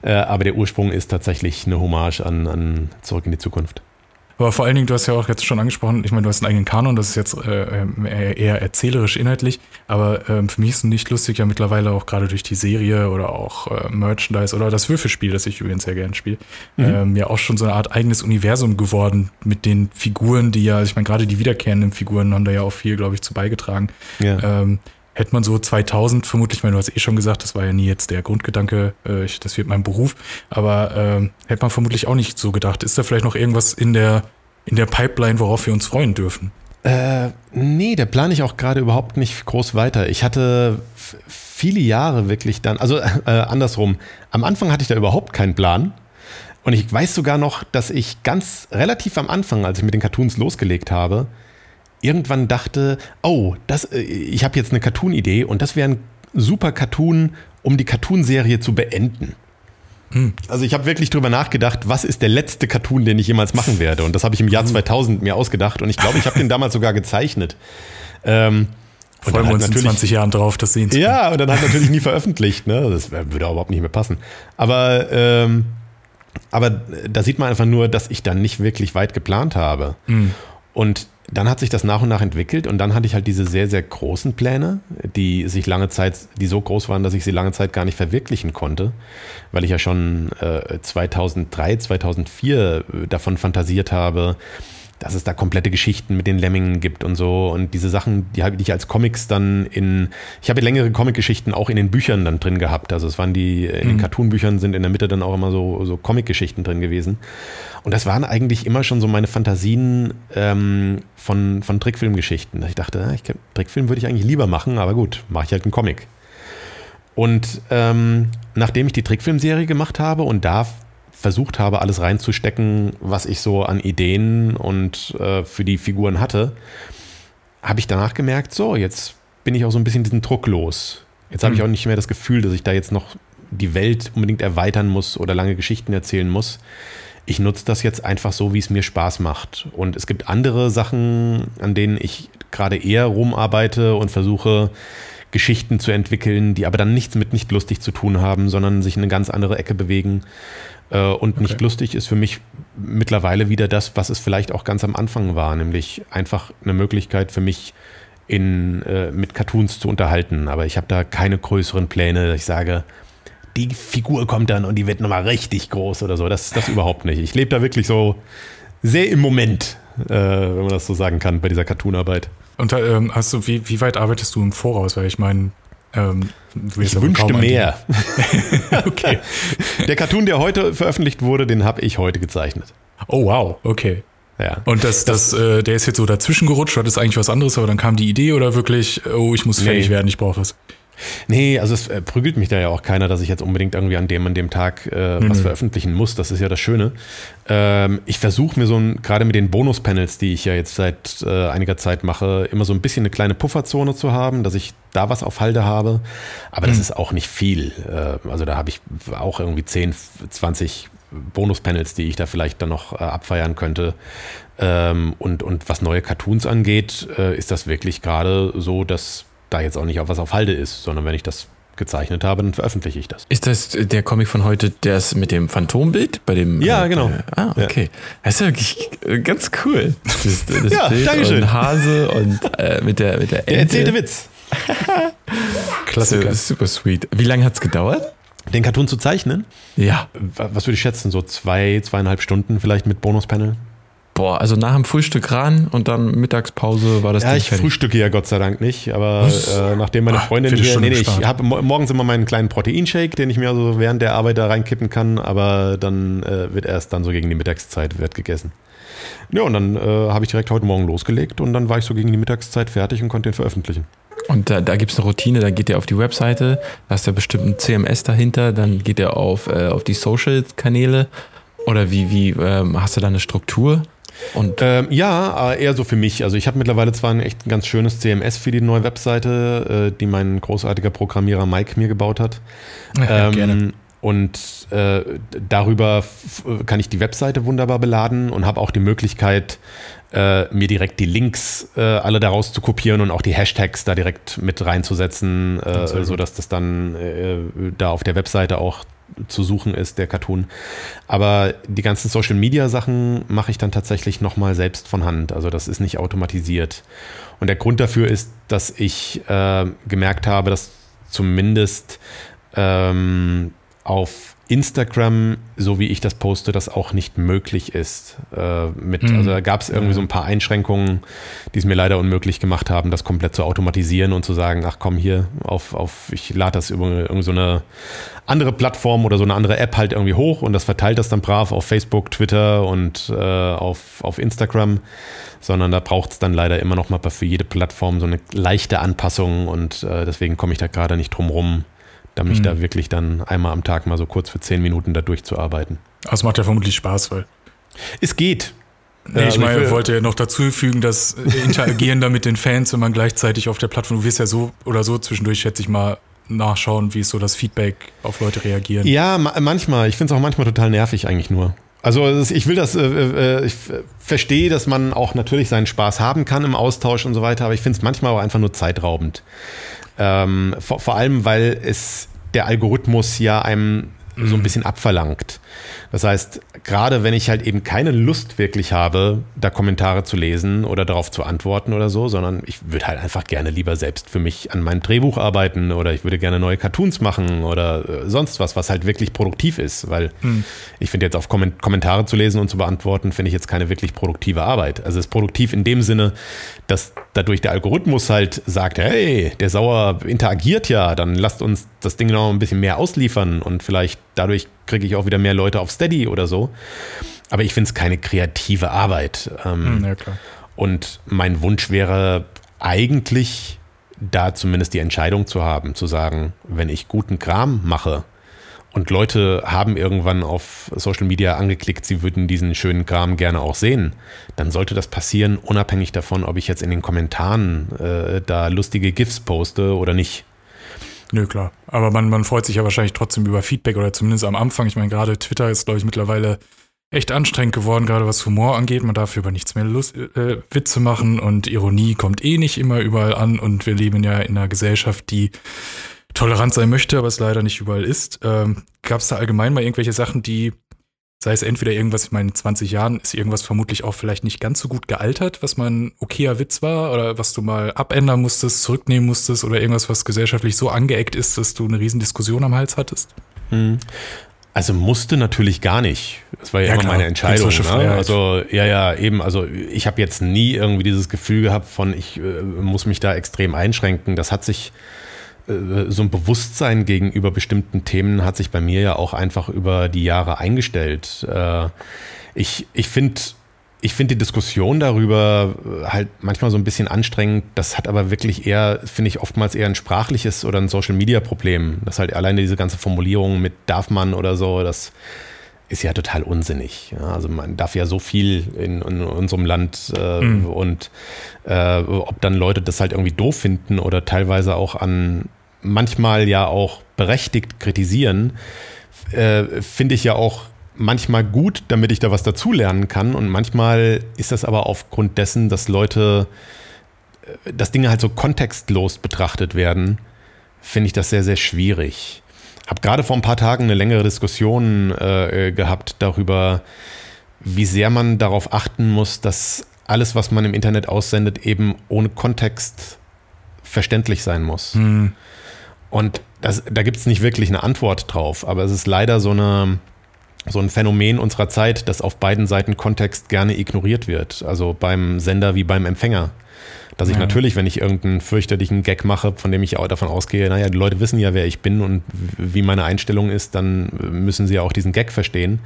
Speaker 4: Äh, aber der Ursprung ist tatsächlich eine Hommage an, an Zurück in die Zukunft.
Speaker 1: Aber vor allen Dingen, du hast ja auch jetzt schon angesprochen, ich meine, du hast einen eigenen Kanon, das ist jetzt äh, äh, eher erzählerisch inhaltlich, aber ähm, für mich ist es nicht lustig ja mittlerweile auch gerade durch die Serie oder auch äh, Merchandise oder das Würfelspiel, das ich übrigens sehr gerne spiele, mhm. ähm, ja auch schon so eine Art eigenes Universum geworden mit den Figuren, die ja, ich meine, gerade die wiederkehrenden Figuren haben da ja auch viel, glaube ich, zu beigetragen. Ja. Ähm, hätte man so 2000 vermutlich, weil du hast eh schon gesagt, das war ja nie jetzt der Grundgedanke, äh, ich, das wird mein Beruf, aber äh, hätte man vermutlich auch nicht so gedacht. Ist da vielleicht noch irgendwas in der, in der Pipeline, worauf wir uns freuen dürfen?
Speaker 4: Äh, nee, der plane ich auch gerade überhaupt nicht groß weiter. Ich hatte viele Jahre wirklich dann, also äh, andersrum, am Anfang hatte ich da überhaupt keinen Plan. Und ich weiß sogar noch, dass ich ganz relativ am Anfang, als ich mit den Cartoons losgelegt habe, irgendwann dachte, oh, das, äh, ich habe jetzt eine Cartoon-Idee und das wäre ein super Cartoon, um die Cartoon-Serie zu beenden. Hm. Also ich habe wirklich drüber nachgedacht, was ist der letzte Cartoon, den ich jemals machen werde. Und das habe ich im Jahr 2000 hm. mir ausgedacht und ich glaube, ich habe den damals sogar gezeichnet.
Speaker 1: Ähm, Freuen wir uns in 20 Jahren drauf, das sehen
Speaker 4: zu Ja, und dann halt natürlich nie veröffentlicht. Ne? Das würde auch überhaupt nicht mehr passen. Aber, ähm, aber da sieht man einfach nur, dass ich dann nicht wirklich weit geplant habe. Mhm. Und dann hat sich das nach und nach entwickelt und dann hatte ich halt diese sehr, sehr großen Pläne, die sich lange Zeit, die so groß waren, dass ich sie lange Zeit gar nicht verwirklichen konnte, weil ich ja schon äh, 2003, 2004 äh, davon fantasiert habe, dass es da komplette Geschichten mit den Lemmingen gibt und so. Und diese Sachen, die habe ich als Comics dann in, ich habe längere Comic-Geschichten auch in den Büchern dann drin gehabt. Also es waren die, in den mhm. Cartoon-Büchern sind in der Mitte dann auch immer so, so Comic-Geschichten drin gewesen. Und das waren eigentlich immer schon so meine Fantasien ähm, von, von Trickfilmgeschichten. Ich dachte, ah, ich, Trickfilm würde ich eigentlich lieber machen, aber gut, mache ich halt einen Comic. Und ähm, nachdem ich die Trickfilmserie gemacht habe und da versucht habe, alles reinzustecken, was ich so an Ideen und äh, für die Figuren hatte, habe ich danach gemerkt, so, jetzt bin ich auch so ein bisschen diesen Druck los. Jetzt habe ich mhm. auch nicht mehr das Gefühl, dass ich da jetzt noch die Welt unbedingt erweitern muss oder lange Geschichten erzählen muss. Ich nutze das jetzt einfach so, wie es mir Spaß macht. Und es gibt andere Sachen, an denen ich gerade eher rumarbeite und versuche, Geschichten zu entwickeln, die aber dann nichts mit nicht lustig zu tun haben, sondern sich in eine ganz andere Ecke bewegen. Äh, und okay. nicht lustig ist für mich mittlerweile wieder das, was es vielleicht auch ganz am Anfang war, nämlich einfach eine Möglichkeit für mich, in, äh, mit Cartoons zu unterhalten. Aber ich habe da keine größeren Pläne, ich sage, die Figur kommt dann und die wird nochmal richtig groß oder so. Das, das überhaupt nicht. Ich lebe da wirklich so sehr im Moment, äh, wenn man das so sagen kann, bei dieser Cartoonarbeit.
Speaker 1: Und ähm, hast du, wie, wie weit arbeitest du im Voraus? Weil ich meine,
Speaker 4: ähm, ich wünschte mehr. okay. Der Cartoon, der heute veröffentlicht wurde, den habe ich heute gezeichnet.
Speaker 1: Oh wow, okay. Ja. Und das, das, das äh, der ist jetzt so dazwischen gerutscht, hat es eigentlich was anderes, aber dann kam die Idee oder wirklich, oh, ich muss fertig nee. werden, ich brauche was.
Speaker 4: Nee, also es äh, prügelt mich da ja auch keiner, dass ich jetzt unbedingt irgendwie an dem an dem Tag äh, mhm. was veröffentlichen muss. Das ist ja das Schöne. Ähm, ich versuche mir so ein, gerade mit den Bonus-Panels, die ich ja jetzt seit äh, einiger Zeit mache, immer so ein bisschen eine kleine Pufferzone zu haben, dass ich da was auf Halde habe. Aber mhm. das ist auch nicht viel. Äh, also da habe ich auch irgendwie 10, 20 Bonus-Panels, die ich da vielleicht dann noch äh, abfeiern könnte. Ähm, und, und was neue Cartoons angeht, äh, ist das wirklich gerade so, dass da jetzt auch nicht auf was auf Halde ist, sondern wenn ich das gezeichnet habe, dann veröffentliche ich das.
Speaker 2: Ist das der Comic von heute, der ist mit dem Phantombild? Bei dem,
Speaker 4: ja, äh, genau. Äh,
Speaker 2: ah, okay. Ja. Das ist ja wirklich ganz cool.
Speaker 4: Das, das ja, Bild Dankeschön.
Speaker 2: Und Hase und äh, mit der mit der,
Speaker 4: der erzählte Witz.
Speaker 2: Klassiker. Ist super sweet. Wie lange hat es gedauert?
Speaker 4: Den Cartoon zu zeichnen?
Speaker 2: Ja.
Speaker 4: Was würde ich schätzen? So zwei, zweieinhalb Stunden vielleicht mit Bonuspanel?
Speaker 2: Boah, also nach dem Frühstück ran und dann Mittagspause war das
Speaker 4: Ja, Ding ich fertig. frühstücke ja Gott sei Dank nicht, aber äh, nachdem meine Freundin Ach, hier, nee, nee, ich habe morgens immer meinen kleinen Proteinshake, den ich mir also während der Arbeit da reinkippen kann, aber dann äh, wird erst dann so gegen die Mittagszeit wird gegessen. Ja, und dann äh, habe ich direkt heute Morgen losgelegt und dann war ich so gegen die Mittagszeit fertig und konnte den veröffentlichen.
Speaker 2: Und da, da gibt es eine Routine, dann geht ihr auf die Webseite, da ist ja bestimmt ein CMS dahinter, dann geht ihr auf, äh, auf die Social-Kanäle oder wie, wie ähm, hast du da eine Struktur?
Speaker 4: Ähm, ja, eher so für mich. Also ich habe mittlerweile zwar ein echt ganz schönes CMS für die neue Webseite, äh, die mein großartiger Programmierer Mike mir gebaut hat. Ja, ähm, gerne. Und äh, darüber kann ich die Webseite wunderbar beladen und habe auch die Möglichkeit, äh, mir direkt die Links äh, alle daraus zu kopieren und auch die Hashtags da direkt mit reinzusetzen, äh, sodass das dann äh, da auf der Webseite auch zu suchen ist, der Cartoon. Aber die ganzen Social Media Sachen mache ich dann tatsächlich nochmal selbst von Hand. Also das ist nicht automatisiert. Und der Grund dafür ist, dass ich äh, gemerkt habe, dass zumindest ähm, auf Instagram, so wie ich das poste, das auch nicht möglich ist. Äh, mit, mhm. Also da gab es irgendwie so ein paar Einschränkungen, die es mir leider unmöglich gemacht haben, das komplett zu automatisieren und zu sagen, ach komm hier, auf, auf ich lade das über irgendeine so eine andere Plattform oder so eine andere App halt irgendwie hoch und das verteilt das dann brav auf Facebook, Twitter und äh, auf, auf Instagram, sondern da braucht es dann leider immer noch mal für jede Plattform so eine leichte Anpassung und äh, deswegen komme ich da gerade nicht drum rum, da mich mhm. da wirklich dann einmal am Tag mal so kurz für zehn Minuten da durchzuarbeiten.
Speaker 1: Aber es macht ja vermutlich Spaß, weil.
Speaker 4: Es geht.
Speaker 1: Nee, ich also meine, ich wollte ja noch dazu fügen, dass äh, Interagieren da mit den Fans, wenn man gleichzeitig auf der Plattform, du wirst ja so oder so zwischendurch, schätze ich mal, nachschauen, wie ist so das Feedback auf Leute reagieren.
Speaker 4: Ja, ma manchmal. Ich finde es auch manchmal total nervig eigentlich nur. Also ich will das, äh, äh, ich verstehe, dass man auch natürlich seinen Spaß haben kann im Austausch und so weiter, aber ich finde es manchmal auch einfach nur zeitraubend. Ähm, vor, vor allem, weil es der Algorithmus ja einem so ein mhm. bisschen abverlangt. Das heißt, gerade wenn ich halt eben keine Lust wirklich habe, da Kommentare zu lesen oder darauf zu antworten oder so, sondern ich würde halt einfach gerne lieber selbst für mich an meinem Drehbuch arbeiten oder ich würde gerne neue Cartoons machen oder äh, sonst was, was halt wirklich produktiv ist, weil hm. ich finde jetzt auf Kommentare zu lesen und zu beantworten, finde ich jetzt keine wirklich produktive Arbeit. Also es ist produktiv in dem Sinne, dass dadurch der Algorithmus halt sagt, hey, der Sauer interagiert ja, dann lasst uns das Ding noch ein bisschen mehr ausliefern und vielleicht dadurch kriege ich auch wieder mehr Leute auf Steady oder so. Aber ich finde es keine kreative Arbeit. Ähm, hm, ja, und mein Wunsch wäre eigentlich, da zumindest die Entscheidung zu haben, zu sagen, wenn ich guten Kram mache und Leute haben irgendwann auf Social Media angeklickt, sie würden diesen schönen Kram gerne auch sehen, dann sollte das passieren, unabhängig davon, ob ich jetzt in den Kommentaren äh, da lustige GIFs poste oder nicht.
Speaker 1: Nö, klar. Aber man, man freut sich ja wahrscheinlich trotzdem über Feedback oder zumindest am Anfang. Ich meine, gerade Twitter ist, glaube ich, mittlerweile echt anstrengend geworden, gerade was Humor angeht. Man darf über nichts mehr Lust, äh, Witze machen und Ironie kommt eh nicht immer überall an. Und wir leben ja in einer Gesellschaft, die tolerant sein möchte, aber es leider nicht überall ist. Ähm, Gab es da allgemein mal irgendwelche Sachen, die Sei es entweder irgendwas, ich meine, in 20 Jahren ist irgendwas vermutlich auch vielleicht nicht ganz so gut gealtert, was mal ein okayer Witz war oder was du mal abändern musstest, zurücknehmen musstest oder irgendwas, was gesellschaftlich so angeeckt ist, dass du eine Riesendiskussion am Hals hattest?
Speaker 4: Hm. Also musste natürlich gar nicht. Das war ja, ja immer klar. meine Entscheidung. Ne? Also ja, ja, eben. Also ich habe jetzt nie irgendwie dieses Gefühl gehabt von, ich äh, muss mich da extrem einschränken. Das hat sich so ein Bewusstsein gegenüber bestimmten Themen hat sich bei mir ja auch einfach über die Jahre eingestellt. Äh, ich ich finde ich finde die Diskussion darüber äh, halt manchmal so ein bisschen anstrengend. Das hat aber wirklich eher, finde ich, oftmals eher ein sprachliches oder ein Social-Media-Problem. Das halt alleine diese ganze Formulierung mit darf man oder so, das ist ja total unsinnig. Ja, also man darf ja so viel in, in unserem Land äh, mhm. und äh, ob dann Leute das halt irgendwie doof finden oder teilweise auch an manchmal ja auch berechtigt kritisieren, äh, finde ich ja auch manchmal gut, damit ich da was dazulernen kann. Und manchmal ist das aber aufgrund dessen, dass Leute, äh, dass Dinge halt so kontextlos betrachtet werden, finde ich das sehr, sehr schwierig. Habe gerade vor ein paar Tagen eine längere Diskussion äh, gehabt darüber, wie sehr man darauf achten muss, dass alles, was man im Internet aussendet, eben ohne Kontext verständlich sein muss. Hm. Und das, da gibt es nicht wirklich eine Antwort drauf, aber es ist leider so eine, so ein Phänomen unserer Zeit, dass auf beiden Seiten Kontext gerne ignoriert wird. Also beim Sender wie beim Empfänger. Dass ich ja. natürlich, wenn ich irgendeinen fürchterlichen Gag mache, von dem ich auch davon ausgehe, naja, die Leute wissen ja, wer ich bin und wie meine Einstellung ist, dann müssen sie ja auch diesen Gag verstehen.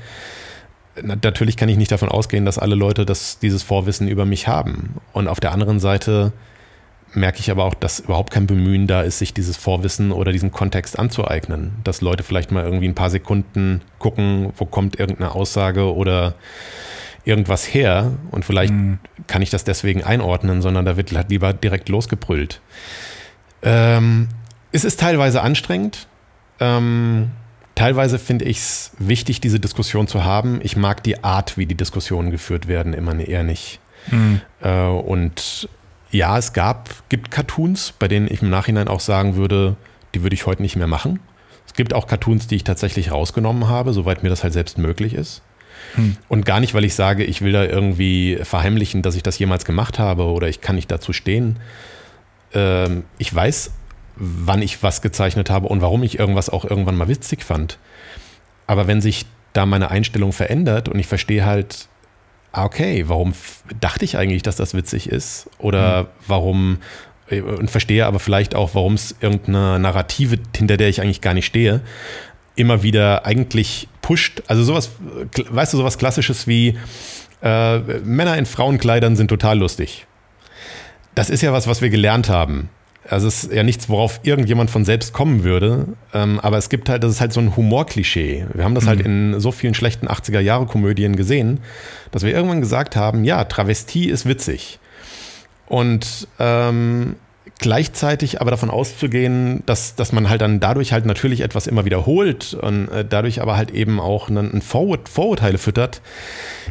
Speaker 4: Natürlich kann ich nicht davon ausgehen, dass alle Leute das, dieses Vorwissen über mich haben. Und auf der anderen Seite merke ich aber auch, dass überhaupt kein Bemühen da ist, sich dieses Vorwissen oder diesen Kontext anzueignen. Dass Leute vielleicht mal irgendwie ein paar Sekunden gucken, wo kommt irgendeine Aussage oder irgendwas her und vielleicht mhm. kann ich das deswegen einordnen, sondern da wird halt lieber direkt losgebrüllt. Ähm, es ist teilweise anstrengend. Ähm, teilweise finde ich es wichtig, diese Diskussion zu haben. Ich mag die Art, wie die Diskussionen geführt werden, immer eher nicht. Mhm. Äh, und ja, es gab, gibt Cartoons, bei denen ich im Nachhinein auch sagen würde, die würde ich heute nicht mehr machen. Es gibt auch Cartoons, die ich tatsächlich rausgenommen habe, soweit mir das halt selbst möglich ist. Hm. Und gar nicht, weil ich sage, ich will da irgendwie verheimlichen, dass ich das jemals gemacht habe oder ich kann nicht dazu stehen. Ähm, ich weiß, wann ich was gezeichnet habe und warum ich irgendwas auch irgendwann mal witzig fand. Aber wenn sich da meine Einstellung verändert und ich verstehe halt, okay, warum dachte ich eigentlich, dass das witzig ist? Oder mhm. warum, äh, und verstehe aber vielleicht auch, warum es irgendeine Narrative, hinter der ich eigentlich gar nicht stehe, immer wieder eigentlich pusht. Also sowas, weißt du, sowas Klassisches wie äh, Männer in Frauenkleidern sind total lustig. Das ist ja was, was wir gelernt haben. Also es ist ja nichts, worauf irgendjemand von selbst kommen würde. Ähm, aber es gibt halt, das ist halt so ein Humorklischee. Wir haben das halt mhm. halt in so vielen schlechten 80er-Jahre-Komödien gesehen, dass wir irgendwann gesagt haben, ja, Travestie ist witzig. Und ähm, gleichzeitig aber davon auszugehen, dass, dass man halt dann dadurch halt natürlich etwas immer wiederholt und äh, dadurch aber halt eben auch ein Vorur Vorurteile füttert,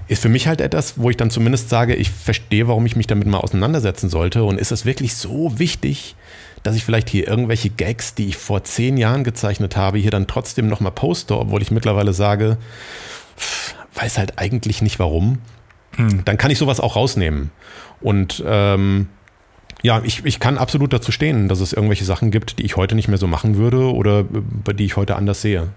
Speaker 4: ist für mich halt etwas, wo ich dann zumindest sage, ich verstehe, warum ich mich damit mal auseinandersetzen sollte und ist es wirklich so wichtig, dass ich vielleicht hier irgendwelche Gags, die ich vor zehn Jahren gezeichnet habe, hier dann trotzdem nochmal poste, obwohl ich mittlerweile sage, pff, weiß halt eigentlich nicht warum. Hm. Dann kann ich sowas auch rausnehmen. Und ähm, ja, ich, ich kann absolut dazu stehen, dass es irgendwelche Sachen gibt, die ich heute nicht mehr so machen würde oder bei die ich heute anders sehe.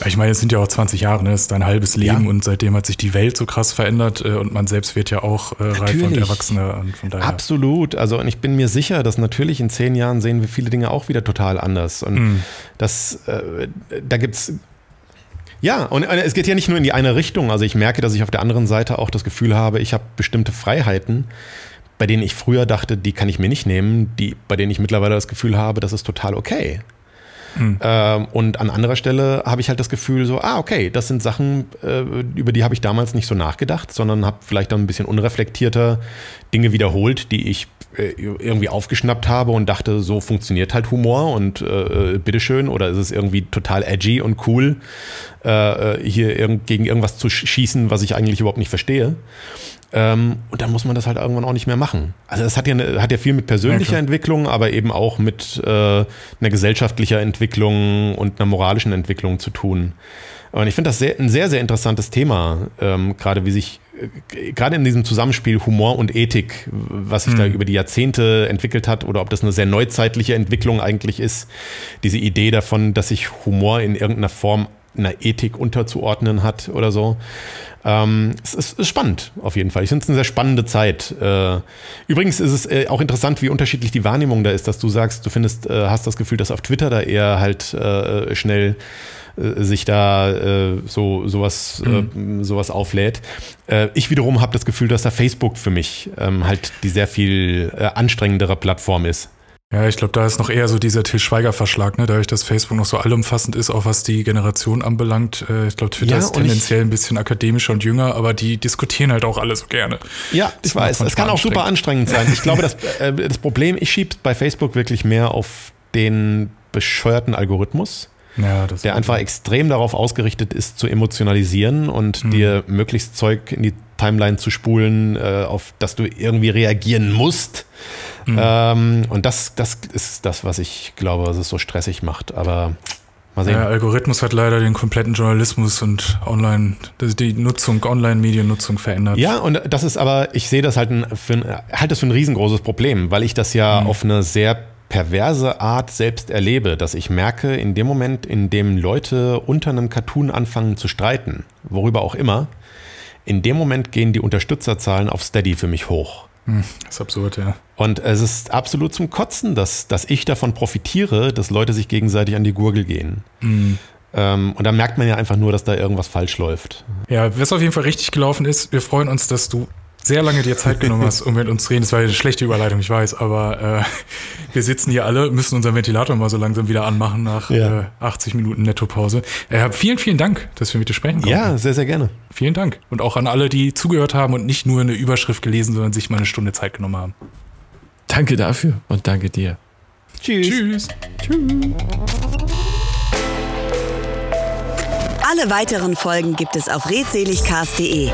Speaker 1: Ja, ich meine, es sind ja auch 20 Jahre, ne? das ist dein halbes Leben ja. und seitdem hat sich die Welt so krass verändert äh, und man selbst wird ja auch äh, reifer und erwachsener. Und
Speaker 4: von daher. Absolut. Also und ich bin mir sicher, dass natürlich in zehn Jahren sehen wir viele Dinge auch wieder total anders. Und mm. das, äh, da gibt's ja, und es geht ja nicht nur in die eine Richtung. Also ich merke, dass ich auf der anderen Seite auch das Gefühl habe, ich habe bestimmte Freiheiten, bei denen ich früher dachte, die kann ich mir nicht nehmen, die, bei denen ich mittlerweile das Gefühl habe, das ist total okay. Mhm. Und an anderer Stelle habe ich halt das Gefühl so, ah, okay, das sind Sachen, äh, über die habe ich damals nicht so nachgedacht, sondern habe vielleicht dann ein bisschen unreflektierter Dinge wiederholt, die ich äh, irgendwie aufgeschnappt habe und dachte, so funktioniert halt Humor und äh, bitteschön, oder ist es irgendwie total edgy und cool, äh hier irg gegen irgendwas zu schießen, was ich eigentlich überhaupt nicht verstehe. Ähm, und dann muss man das halt irgendwann auch nicht mehr machen. Also das hat ja, eine, hat ja viel mit persönlicher ja, Entwicklung, aber eben auch mit äh, einer gesellschaftlicher Entwicklung und einer moralischen Entwicklung zu tun. Und ich finde das sehr, ein sehr, sehr interessantes Thema, ähm, gerade wie sich, äh, gerade in diesem Zusammenspiel Humor und Ethik, was sich mhm. da über die Jahrzehnte entwickelt hat oder ob das eine sehr neuzeitliche Entwicklung eigentlich ist. Diese Idee davon, dass sich Humor in irgendeiner Form einer Ethik unterzuordnen hat oder so. Ähm, es ist, ist, spannend, auf jeden Fall. Ich finde es eine sehr spannende Zeit. Äh, übrigens ist es äh, auch interessant, wie unterschiedlich die Wahrnehmung da ist, dass du sagst, du findest, äh, hast das Gefühl, dass auf Twitter da eher halt äh, schnell äh, sich da äh, so sowas mhm. sowas auflädt. ich wiederum habe das Gefühl, dass da Facebook für mich ähm, halt die sehr viel anstrengendere Plattform ist.
Speaker 1: Ja, ich glaube, da ist noch eher so dieser Til Schweiger-Verschlag, ne? dadurch, dass Facebook noch so allumfassend ist, auch was die Generation anbelangt. Äh, ich glaube, Twitter ja, ist tendenziell ein bisschen akademischer und jünger, aber die diskutieren halt auch alle so gerne.
Speaker 4: Ja, ich weiß. Es kann auch super anstrengend sein. Ich glaube, das, äh, das Problem, ich schiebe bei Facebook wirklich mehr auf den bescheuerten Algorithmus. Ja, der einfach extrem darauf ausgerichtet ist, zu emotionalisieren und mhm. dir möglichst Zeug in die Timeline zu spulen, äh, auf das du irgendwie reagieren musst. Mhm. Ähm, und das, das ist das, was ich glaube, was es so stressig macht. Aber
Speaker 1: mal sehen. Der Algorithmus hat leider den kompletten Journalismus und online, die Nutzung, Online-Mediennutzung verändert.
Speaker 4: Ja, und das ist aber, ich sehe das halt für ein, halt das für ein riesengroßes Problem, weil ich das ja mhm. auf eine sehr perverse Art selbst erlebe, dass ich merke, in dem Moment, in dem Leute unter einem Cartoon anfangen zu streiten, worüber auch immer, in dem Moment gehen die Unterstützerzahlen auf Steady für mich hoch.
Speaker 1: Hm, das ist absurd, ja.
Speaker 4: Und es ist absolut zum Kotzen, dass, dass ich davon profitiere, dass Leute sich gegenseitig an die Gurgel gehen. Mhm. Ähm, und da merkt man ja einfach nur, dass da irgendwas falsch läuft.
Speaker 1: Ja, was auf jeden Fall richtig gelaufen ist, wir freuen uns, dass du sehr lange dir Zeit genommen hast, um mit uns zu reden. Das war eine schlechte Überleitung, ich weiß, aber äh, wir sitzen hier alle, müssen unseren Ventilator mal so langsam wieder anmachen nach ja. äh, 80 Minuten Nettopause. Äh, vielen, vielen Dank, dass wir mit dir sprechen
Speaker 4: konnten. Ja, sehr, sehr gerne.
Speaker 1: Vielen Dank. Und auch an alle, die zugehört haben und nicht nur eine Überschrift gelesen, sondern sich mal eine Stunde Zeit genommen haben.
Speaker 2: Danke dafür und danke dir.
Speaker 1: Tschüss. Tschüss. Tschüss.
Speaker 3: Alle weiteren Folgen gibt es auf redseligcast.de.